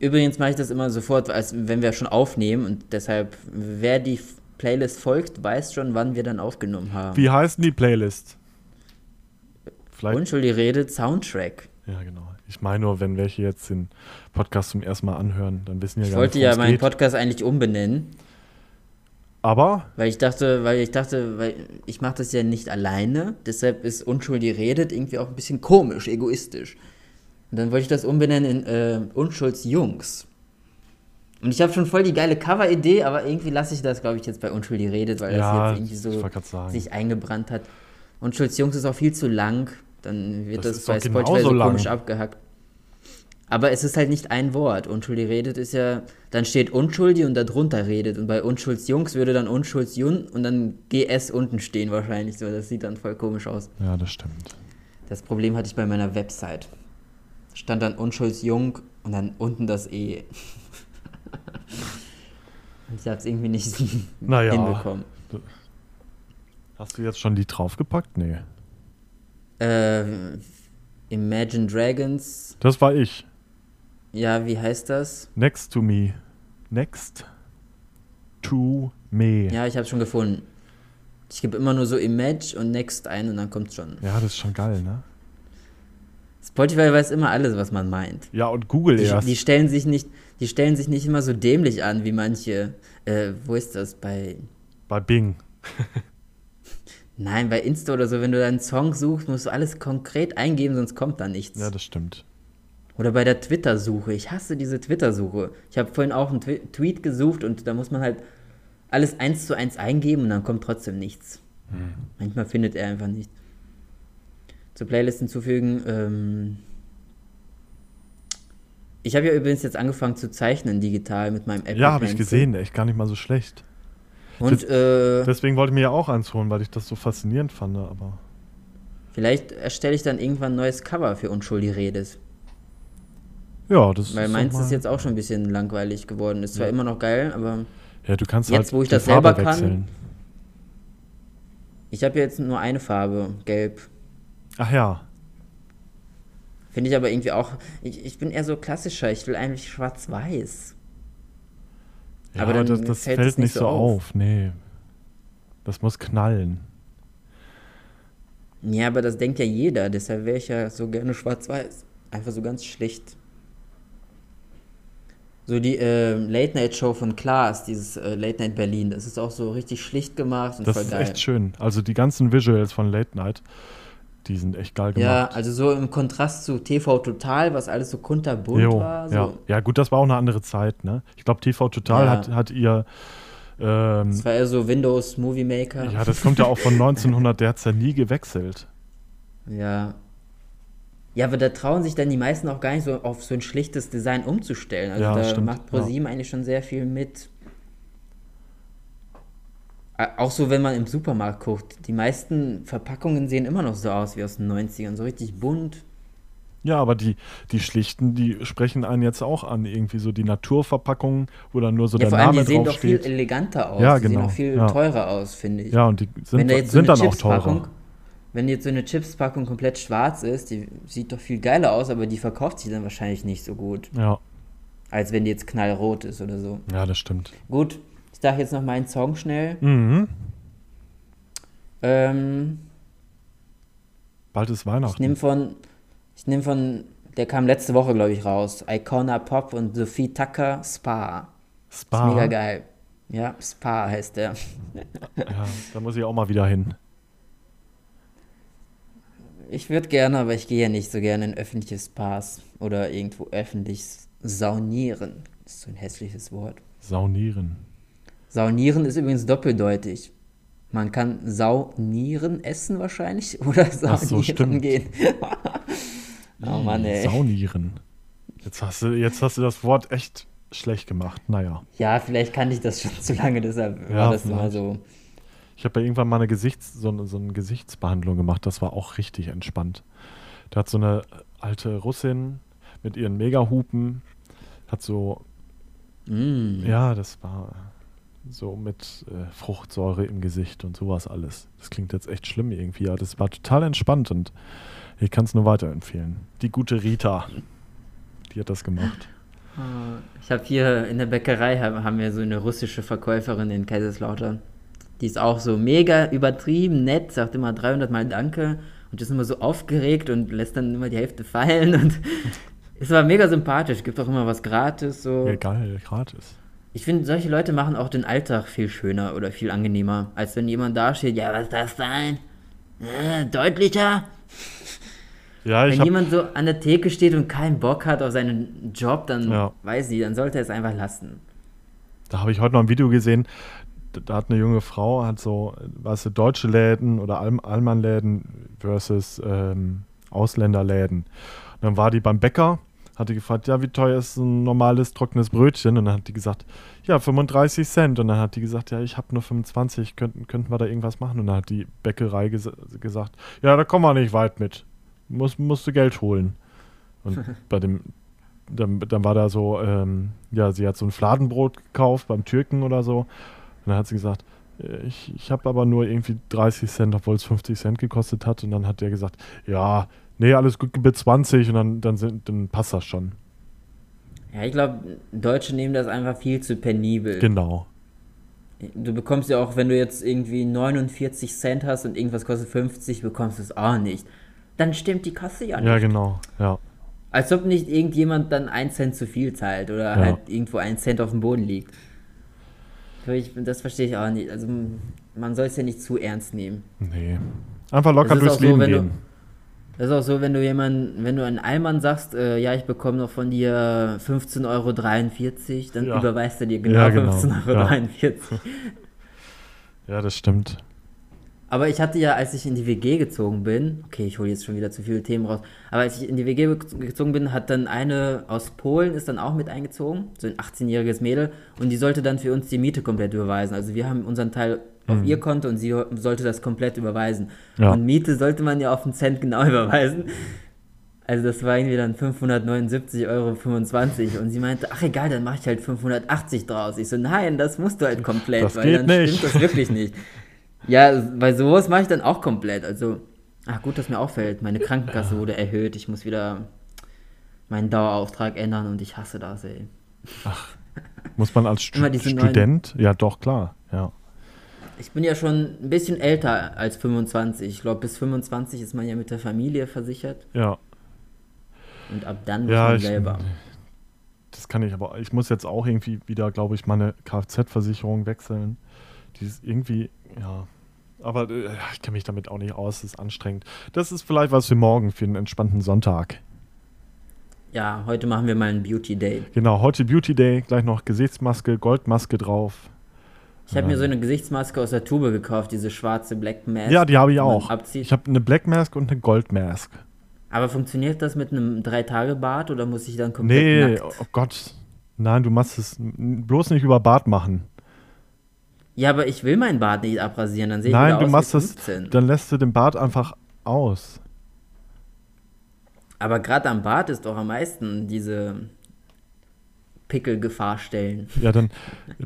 Übrigens mache ich das immer sofort, als wenn wir schon aufnehmen und deshalb, wer die Playlist folgt, weiß schon, wann wir dann aufgenommen haben. Wie heißt denn die Playlist? Vielleicht Unschuldig redet Soundtrack. Ja, genau. Ich meine nur, wenn welche jetzt den Podcast zum ersten Mal anhören, dann wissen ja ich gar nicht, Ich wollte ja meinen geht. Podcast eigentlich umbenennen. Aber? Weil ich dachte, weil ich dachte, weil ich mache das ja nicht alleine, deshalb ist Unschuldig redet irgendwie auch ein bisschen komisch, egoistisch. Und dann wollte ich das umbenennen in äh, Unschuldsjungs. Und ich habe schon voll die geile Cover-Idee, aber irgendwie lasse ich das, glaube ich, jetzt bei Unschuldig redet, weil ja, das jetzt irgendwie so sich eingebrannt hat. Unschuldsjungs ist auch viel zu lang. Dann wird das, das bei Spotify so komisch abgehackt. Aber es ist halt nicht ein Wort. Unschuldig redet ist ja, dann steht unschuldig und darunter redet. Und bei Unschuldsjungs würde dann Unschuldsjun und dann GS unten stehen wahrscheinlich so. Das sieht dann voll komisch aus. Ja, das stimmt. Das Problem hatte ich bei meiner Website. Stand dann Unschuldsjung und dann unten das E. (laughs) und ich habe es irgendwie nicht naja, hinbekommen. Hast du jetzt schon die draufgepackt? Nee. Äh, Imagine Dragons. Das war ich. Ja, wie heißt das? Next to me. Next to me. Ja, ich habe schon gefunden. Ich gebe immer nur so Image und Next ein und dann kommt's schon. Ja, das ist schon geil, ne? Spotify weiß immer alles, was man meint. Ja, und Google die, erst. Die stellen sich nicht, die stellen sich nicht immer so dämlich an wie manche. Äh, wo ist das? Bei. Bei Bing. Nein, bei Insta oder so, wenn du deinen Song suchst, musst du alles konkret eingeben, sonst kommt da nichts. Ja, das stimmt. Oder bei der Twitter-Suche. Ich hasse diese Twitter-Suche. Ich habe vorhin auch einen Twi Tweet gesucht und da muss man halt alles eins zu eins eingeben und dann kommt trotzdem nichts. Hm. Manchmal findet er einfach nicht. Zur Playlist hinzufügen. Ähm ich habe ja übrigens jetzt angefangen zu zeichnen digital mit meinem Apple. Ja, habe ich gesehen. Echt gar nicht mal so schlecht. Und, äh, Deswegen wollte ich mir ja auch eins holen, weil ich das so faszinierend fand, aber. Vielleicht erstelle ich dann irgendwann ein neues Cover für Unschuldig Redes. Ja, das Weil meins ist jetzt auch schon ein bisschen langweilig geworden. Ist zwar ja. immer noch geil, aber. Ja, du kannst jetzt, halt wo ich das selber kann. Ich habe jetzt nur eine Farbe, gelb. Ach ja. Finde ich aber irgendwie auch. Ich, ich bin eher so klassischer. Ich will eigentlich schwarz-weiß. Ja, aber dann das, das fällt, fällt nicht so auf. auf. Nee. Das muss knallen. Ja, aber das denkt ja jeder. Deshalb wäre ich ja so gerne schwarz-weiß. Einfach so ganz schlicht. So die äh, Late-Night-Show von Klaas, dieses äh, Late-Night Berlin, das ist auch so richtig schlicht gemacht und das voll geil. Das ist echt schön. Also die ganzen Visuals von Late-Night, die sind echt geil gemacht. Ja, also so im Kontrast zu TV Total, was alles so kunterbunt jo, war. So. Ja. ja, gut, das war auch eine andere Zeit, ne? Ich glaube, TV Total ja. hat, hat ihr ähm, das war eher so Windows Movie Maker. Ja, das kommt ja auch von (laughs) 1900, der hat es ja nie gewechselt. Ja, ja, aber da trauen sich dann die meisten auch gar nicht so auf so ein schlichtes Design umzustellen. Also ja, da stimmt. macht ProSieben ja. eigentlich schon sehr viel mit. Auch so, wenn man im Supermarkt guckt. Die meisten Verpackungen sehen immer noch so aus wie aus den 90ern, so richtig bunt. Ja, aber die, die schlichten, die sprechen einen jetzt auch an. Irgendwie so die Naturverpackungen, wo dann nur so ja, der Name draufsteht. Ja, vor allem, die sehen doch viel eleganter aus. Ja, die genau. sehen auch viel ja. teurer aus, finde ich. Ja, und die sind, so sind dann auch teurer wenn jetzt so eine Chipspackung komplett schwarz ist, die sieht doch viel geiler aus, aber die verkauft sich dann wahrscheinlich nicht so gut. Ja. Als wenn die jetzt knallrot ist oder so. Ja, das stimmt. Gut, ich dachte jetzt noch meinen Song schnell. Mhm. Ähm, Bald ist Weihnachten. Ich nehme von, ich nehme von, der kam letzte Woche, glaube ich, raus. Icona Pop und Sophie Tucker Spa. Spa. Ist mega geil. Ja, Spa heißt der. (laughs) ja, da muss ich auch mal wieder hin. Ich würde gerne, aber ich gehe ja nicht so gerne in öffentliches Pass oder irgendwo öffentlich saunieren. Das ist so ein hässliches Wort. Saunieren. Saunieren ist übrigens doppeldeutig. Man kann saunieren essen wahrscheinlich (laughs) oder saunieren so, gehen. (laughs) oh Mann, ey. Saunieren. Jetzt hast, du, jetzt hast du das Wort echt schlecht gemacht. Naja. Ja, vielleicht kann ich das schon zu lange, deshalb ja, war das vielleicht. immer so. Ich habe ja irgendwann mal eine, Gesichts-, so, eine, so eine Gesichtsbehandlung gemacht, das war auch richtig entspannt. Da hat so eine alte Russin mit ihren Megahupen, hat so, mm. ja, das war so mit äh, Fruchtsäure im Gesicht und sowas alles. Das klingt jetzt echt schlimm irgendwie, ja, das war total entspannt und ich kann es nur weiterempfehlen. Die gute Rita, die hat das gemacht. Ah, ich habe hier in der Bäckerei haben wir so eine russische Verkäuferin in Kaiserslautern. Die ist auch so mega übertrieben, nett, sagt immer 300 Mal Danke und ist immer so aufgeregt und lässt dann immer die Hälfte fallen und (laughs) ist aber mega sympathisch, gibt auch immer was gratis. So. Ja, geil, gratis. Ich finde, solche Leute machen auch den Alltag viel schöner oder viel angenehmer, als wenn jemand da steht, ja, was das sein? Äh, deutlicher? Ja, wenn jemand so an der Theke steht und keinen Bock hat auf seinen Job, dann ja. weiß ich, dann sollte er es einfach lassen. Da habe ich heute noch ein Video gesehen, da hat eine junge Frau, hat so, weißt du, deutsche Läden oder Al Allmannläden versus ähm, Ausländerläden. Und dann war die beim Bäcker, hatte gefragt, ja, wie teuer ist ein normales trockenes Brötchen? Und dann hat die gesagt, ja, 35 Cent. Und dann hat die gesagt, ja, ich habe nur 25, könnten, könnten wir da irgendwas machen? Und dann hat die Bäckerei ges gesagt, ja, da kommen wir nicht weit mit. Muss, musst du Geld holen. Und (laughs) bei dem, dann, dann war da so, ähm, ja, sie hat so ein Fladenbrot gekauft beim Türken oder so. Und dann hat sie gesagt, äh, ich, ich habe aber nur irgendwie 30 Cent, obwohl es 50 Cent gekostet hat. Und dann hat der gesagt, ja, nee, alles gut, gib 20 und dann, dann, sind, dann passt das schon. Ja, ich glaube, Deutsche nehmen das einfach viel zu penibel. Genau. Du bekommst ja auch, wenn du jetzt irgendwie 49 Cent hast und irgendwas kostet 50, bekommst du es auch nicht. Dann stimmt die Kasse ja nicht. Ja, genau, ja. Als ob nicht irgendjemand dann 1 Cent zu viel zahlt oder ja. halt irgendwo 1 Cent auf dem Boden liegt. Ich, das verstehe ich auch nicht. Also man soll es ja nicht zu ernst nehmen. Nee. Einfach locker durchs Leben so, gehen. Du, das ist auch so, wenn du jemanden, wenn du einen Allmann sagst, äh, ja, ich bekomme noch von dir 15,43 Euro, dann ja. überweist er dir genau, ja, genau. 15,43 Euro. Ja. (laughs) ja, das stimmt. Aber ich hatte ja, als ich in die WG gezogen bin, okay, ich hole jetzt schon wieder zu viele Themen raus, aber als ich in die WG gezogen bin, hat dann eine aus Polen ist dann auch mit eingezogen, so ein 18-jähriges Mädel, und die sollte dann für uns die Miete komplett überweisen. Also wir haben unseren Teil auf mhm. ihr Konto und sie sollte das komplett überweisen. Ja. Und Miete sollte man ja auf einen Cent genau (laughs) überweisen. Also das war irgendwie dann 579,25 Euro und sie meinte, ach egal, dann mache ich halt 580 draus. Ich so, nein, das musst du halt komplett, das weil dann nicht. stimmt das wirklich nicht. (laughs) Ja, bei sowas mache ich dann auch komplett. Also, ach gut, dass mir auffällt, meine Krankenkasse wurde erhöht. Ich muss wieder meinen Dauerauftrag ändern und ich hasse das, ey. Ach, muss man als (laughs) Stu Student? Ja, doch, klar, ja. Ich bin ja schon ein bisschen älter als 25. Ich glaube, bis 25 ist man ja mit der Familie versichert. Ja. Und ab dann muss ja, man selber. das kann ich aber. Ich muss jetzt auch irgendwie wieder, glaube ich, meine Kfz-Versicherung wechseln. Die ist irgendwie, ja. Aber äh, ich kenne mich damit auch nicht aus. Das ist anstrengend. Das ist vielleicht was für morgen, für einen entspannten Sonntag. Ja, heute machen wir mal einen Beauty Day. Genau, heute Beauty Day. Gleich noch Gesichtsmaske, Goldmaske drauf. Ich habe mir so eine Gesichtsmaske aus der Tube gekauft, diese schwarze Black Mask. Ja, die habe ich auch. Ich habe eine Black Mask und eine Gold Mask. Aber funktioniert das mit einem Drei-Tage-Bad oder muss ich dann komplett Nee, nackt? oh Gott. Nein, du machst es bloß nicht über Bad machen. Ja, aber ich will mein Bad nicht abrasieren, dann sehe ich Nein, wieder du machst das, dann lässt du den Bad einfach aus. Aber gerade am Bad ist doch am meisten diese Pickelgefahrstellen. Ja, dann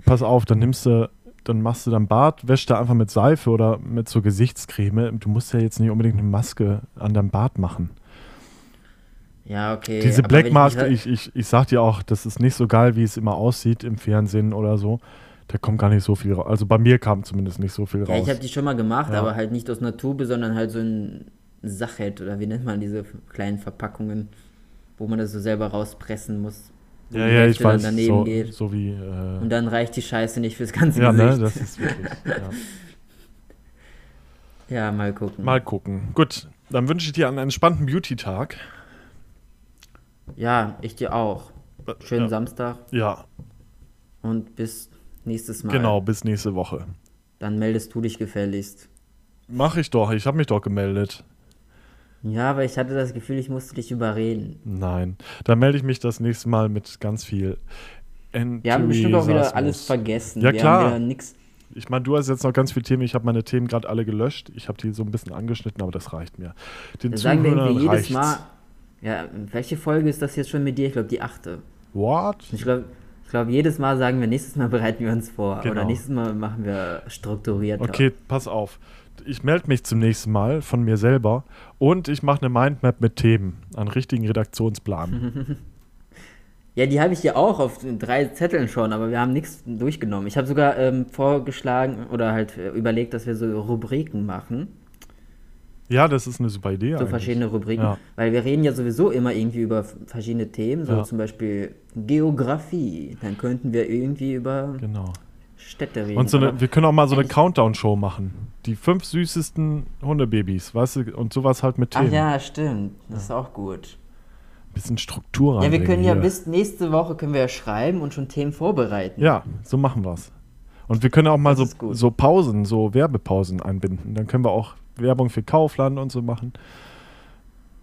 pass auf, dann nimmst du dann machst du dein Bart, wäschst da einfach mit Seife oder mit so Gesichtscreme. Du musst ja jetzt nicht unbedingt eine Maske an deinem Bart machen. Ja, okay. Diese Black Mask, ich, ich, ich sag dir auch, das ist nicht so geil, wie es immer aussieht im Fernsehen oder so. Da kommt gar nicht so viel raus. Also bei mir kam zumindest nicht so viel raus. Ja, ich habe die schon mal gemacht, ja. aber halt nicht aus einer Tube, sondern halt so ein Sachet oder wie nennt man diese kleinen Verpackungen, wo man das so selber rauspressen muss. Ja, ja, ich weiß, daneben so, geht. so wie. Äh und dann reicht die Scheiße nicht fürs ganze ja, ne, Gesicht. Ja, ne, das ist wirklich. ja. (laughs) ja, mal gucken. Mal gucken. Gut, dann wünsche ich dir einen entspannten Beauty-Tag. Ja, ich dir auch. Schönen ja. Samstag. Ja. Und bis nächstes Mal. Genau, bis nächste Woche. Dann meldest du dich gefälligst. Mach ich doch, ich habe mich doch gemeldet. Ja, aber ich hatte das Gefühl, ich musste dich überreden. Nein, dann melde ich mich das nächste Mal mit ganz viel. Wir haben bestimmt auch wieder alles vergessen. Ja, Wir klar. Ich meine, du hast jetzt noch ganz viele Themen. Ich habe meine Themen gerade alle gelöscht. Ich habe die so ein bisschen angeschnitten, aber das reicht mir. Den sagen wir jedes Mal, ja, welche Folge ist das jetzt schon mit dir? Ich glaube, die achte. What? Ich glaube, ich glaub, jedes Mal sagen wir, nächstes Mal bereiten wir uns vor. Genau. Oder nächstes Mal machen wir strukturiert. Okay, pass auf. Ich melde mich zum nächsten Mal von mir selber und ich mache eine Mindmap mit Themen, einen richtigen Redaktionsplan. (laughs) ja, die habe ich ja auch auf drei Zetteln schon, aber wir haben nichts durchgenommen. Ich habe sogar ähm, vorgeschlagen oder halt äh, überlegt, dass wir so Rubriken machen ja, das ist eine super Idee. So eigentlich. verschiedene Rubriken. Ja. Weil wir reden ja sowieso immer irgendwie über verschiedene Themen, so ja. zum Beispiel Geografie. Dann könnten wir irgendwie über genau. Städte reden. Und so eine, wir können auch mal so eine Countdown-Show machen. Die fünf süßesten Hundebabys, weißt du, und sowas halt mit Themen. Ach ja, stimmt. Das ist auch gut. Bisschen Struktur rein. Ja, wir können ja bis nächste Woche können wir ja schreiben und schon Themen vorbereiten. Ja, so machen wir es. Und wir können auch mal so, so Pausen, so Werbepausen einbinden. Dann können wir auch Werbung für Kaufland und so machen.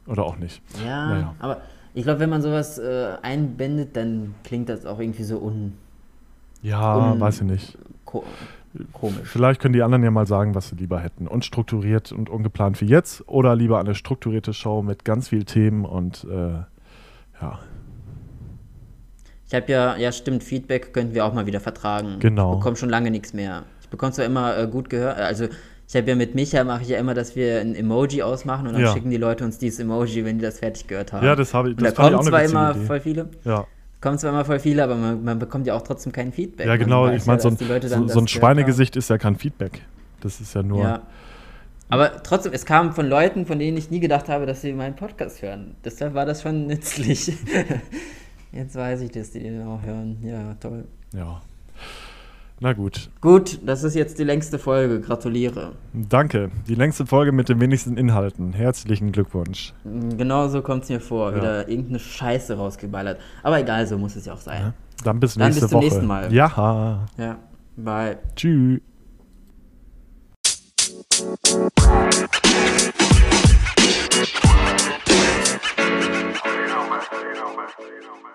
Oder auch nicht. Ja, naja. aber ich glaube, wenn man sowas äh, einbindet, dann klingt das auch irgendwie so un. Ja, un weiß ich nicht. Ko komisch. Vielleicht können die anderen ja mal sagen, was sie lieber hätten. Unstrukturiert und ungeplant wie jetzt oder lieber eine strukturierte Show mit ganz viel Themen und äh, ja. Ich habe ja, ja stimmt, Feedback könnten wir auch mal wieder vertragen. Genau. Ich bekomme schon lange nichts mehr. Ich bekomme zwar immer äh, gut gehört, also ich habe ja mit Micha, mache ich ja immer, dass wir ein Emoji ausmachen und dann ja. schicken die Leute uns dieses Emoji, wenn die das fertig gehört haben. Ja, das habe ich. Das da kommen zwar immer voll viele. Ja. Kommen zwar immer voll viele, aber man, man bekommt ja auch trotzdem kein Feedback. Ja, genau. Ich meine, ja, so, so, so, ein Schweinegesicht ist ja kein Feedback. Das ist ja nur. Ja. Aber trotzdem, es kam von Leuten, von denen ich nie gedacht habe, dass sie meinen Podcast hören. Deshalb war das schon nützlich. (laughs) Jetzt weiß ich, dass die den auch hören. Ja, toll. Ja. Na gut. Gut, das ist jetzt die längste Folge. Gratuliere. Danke. Die längste Folge mit den wenigsten Inhalten. Herzlichen Glückwunsch. Genau so kommt es mir vor. Ja. Wieder irgendeine Scheiße rausgeballert. Aber egal, so muss es ja auch sein. Ja. Dann bis nächste Dann bis zum nächsten Mal. Ja. Ja. Bye. Tschüss. You know, man. You know, man.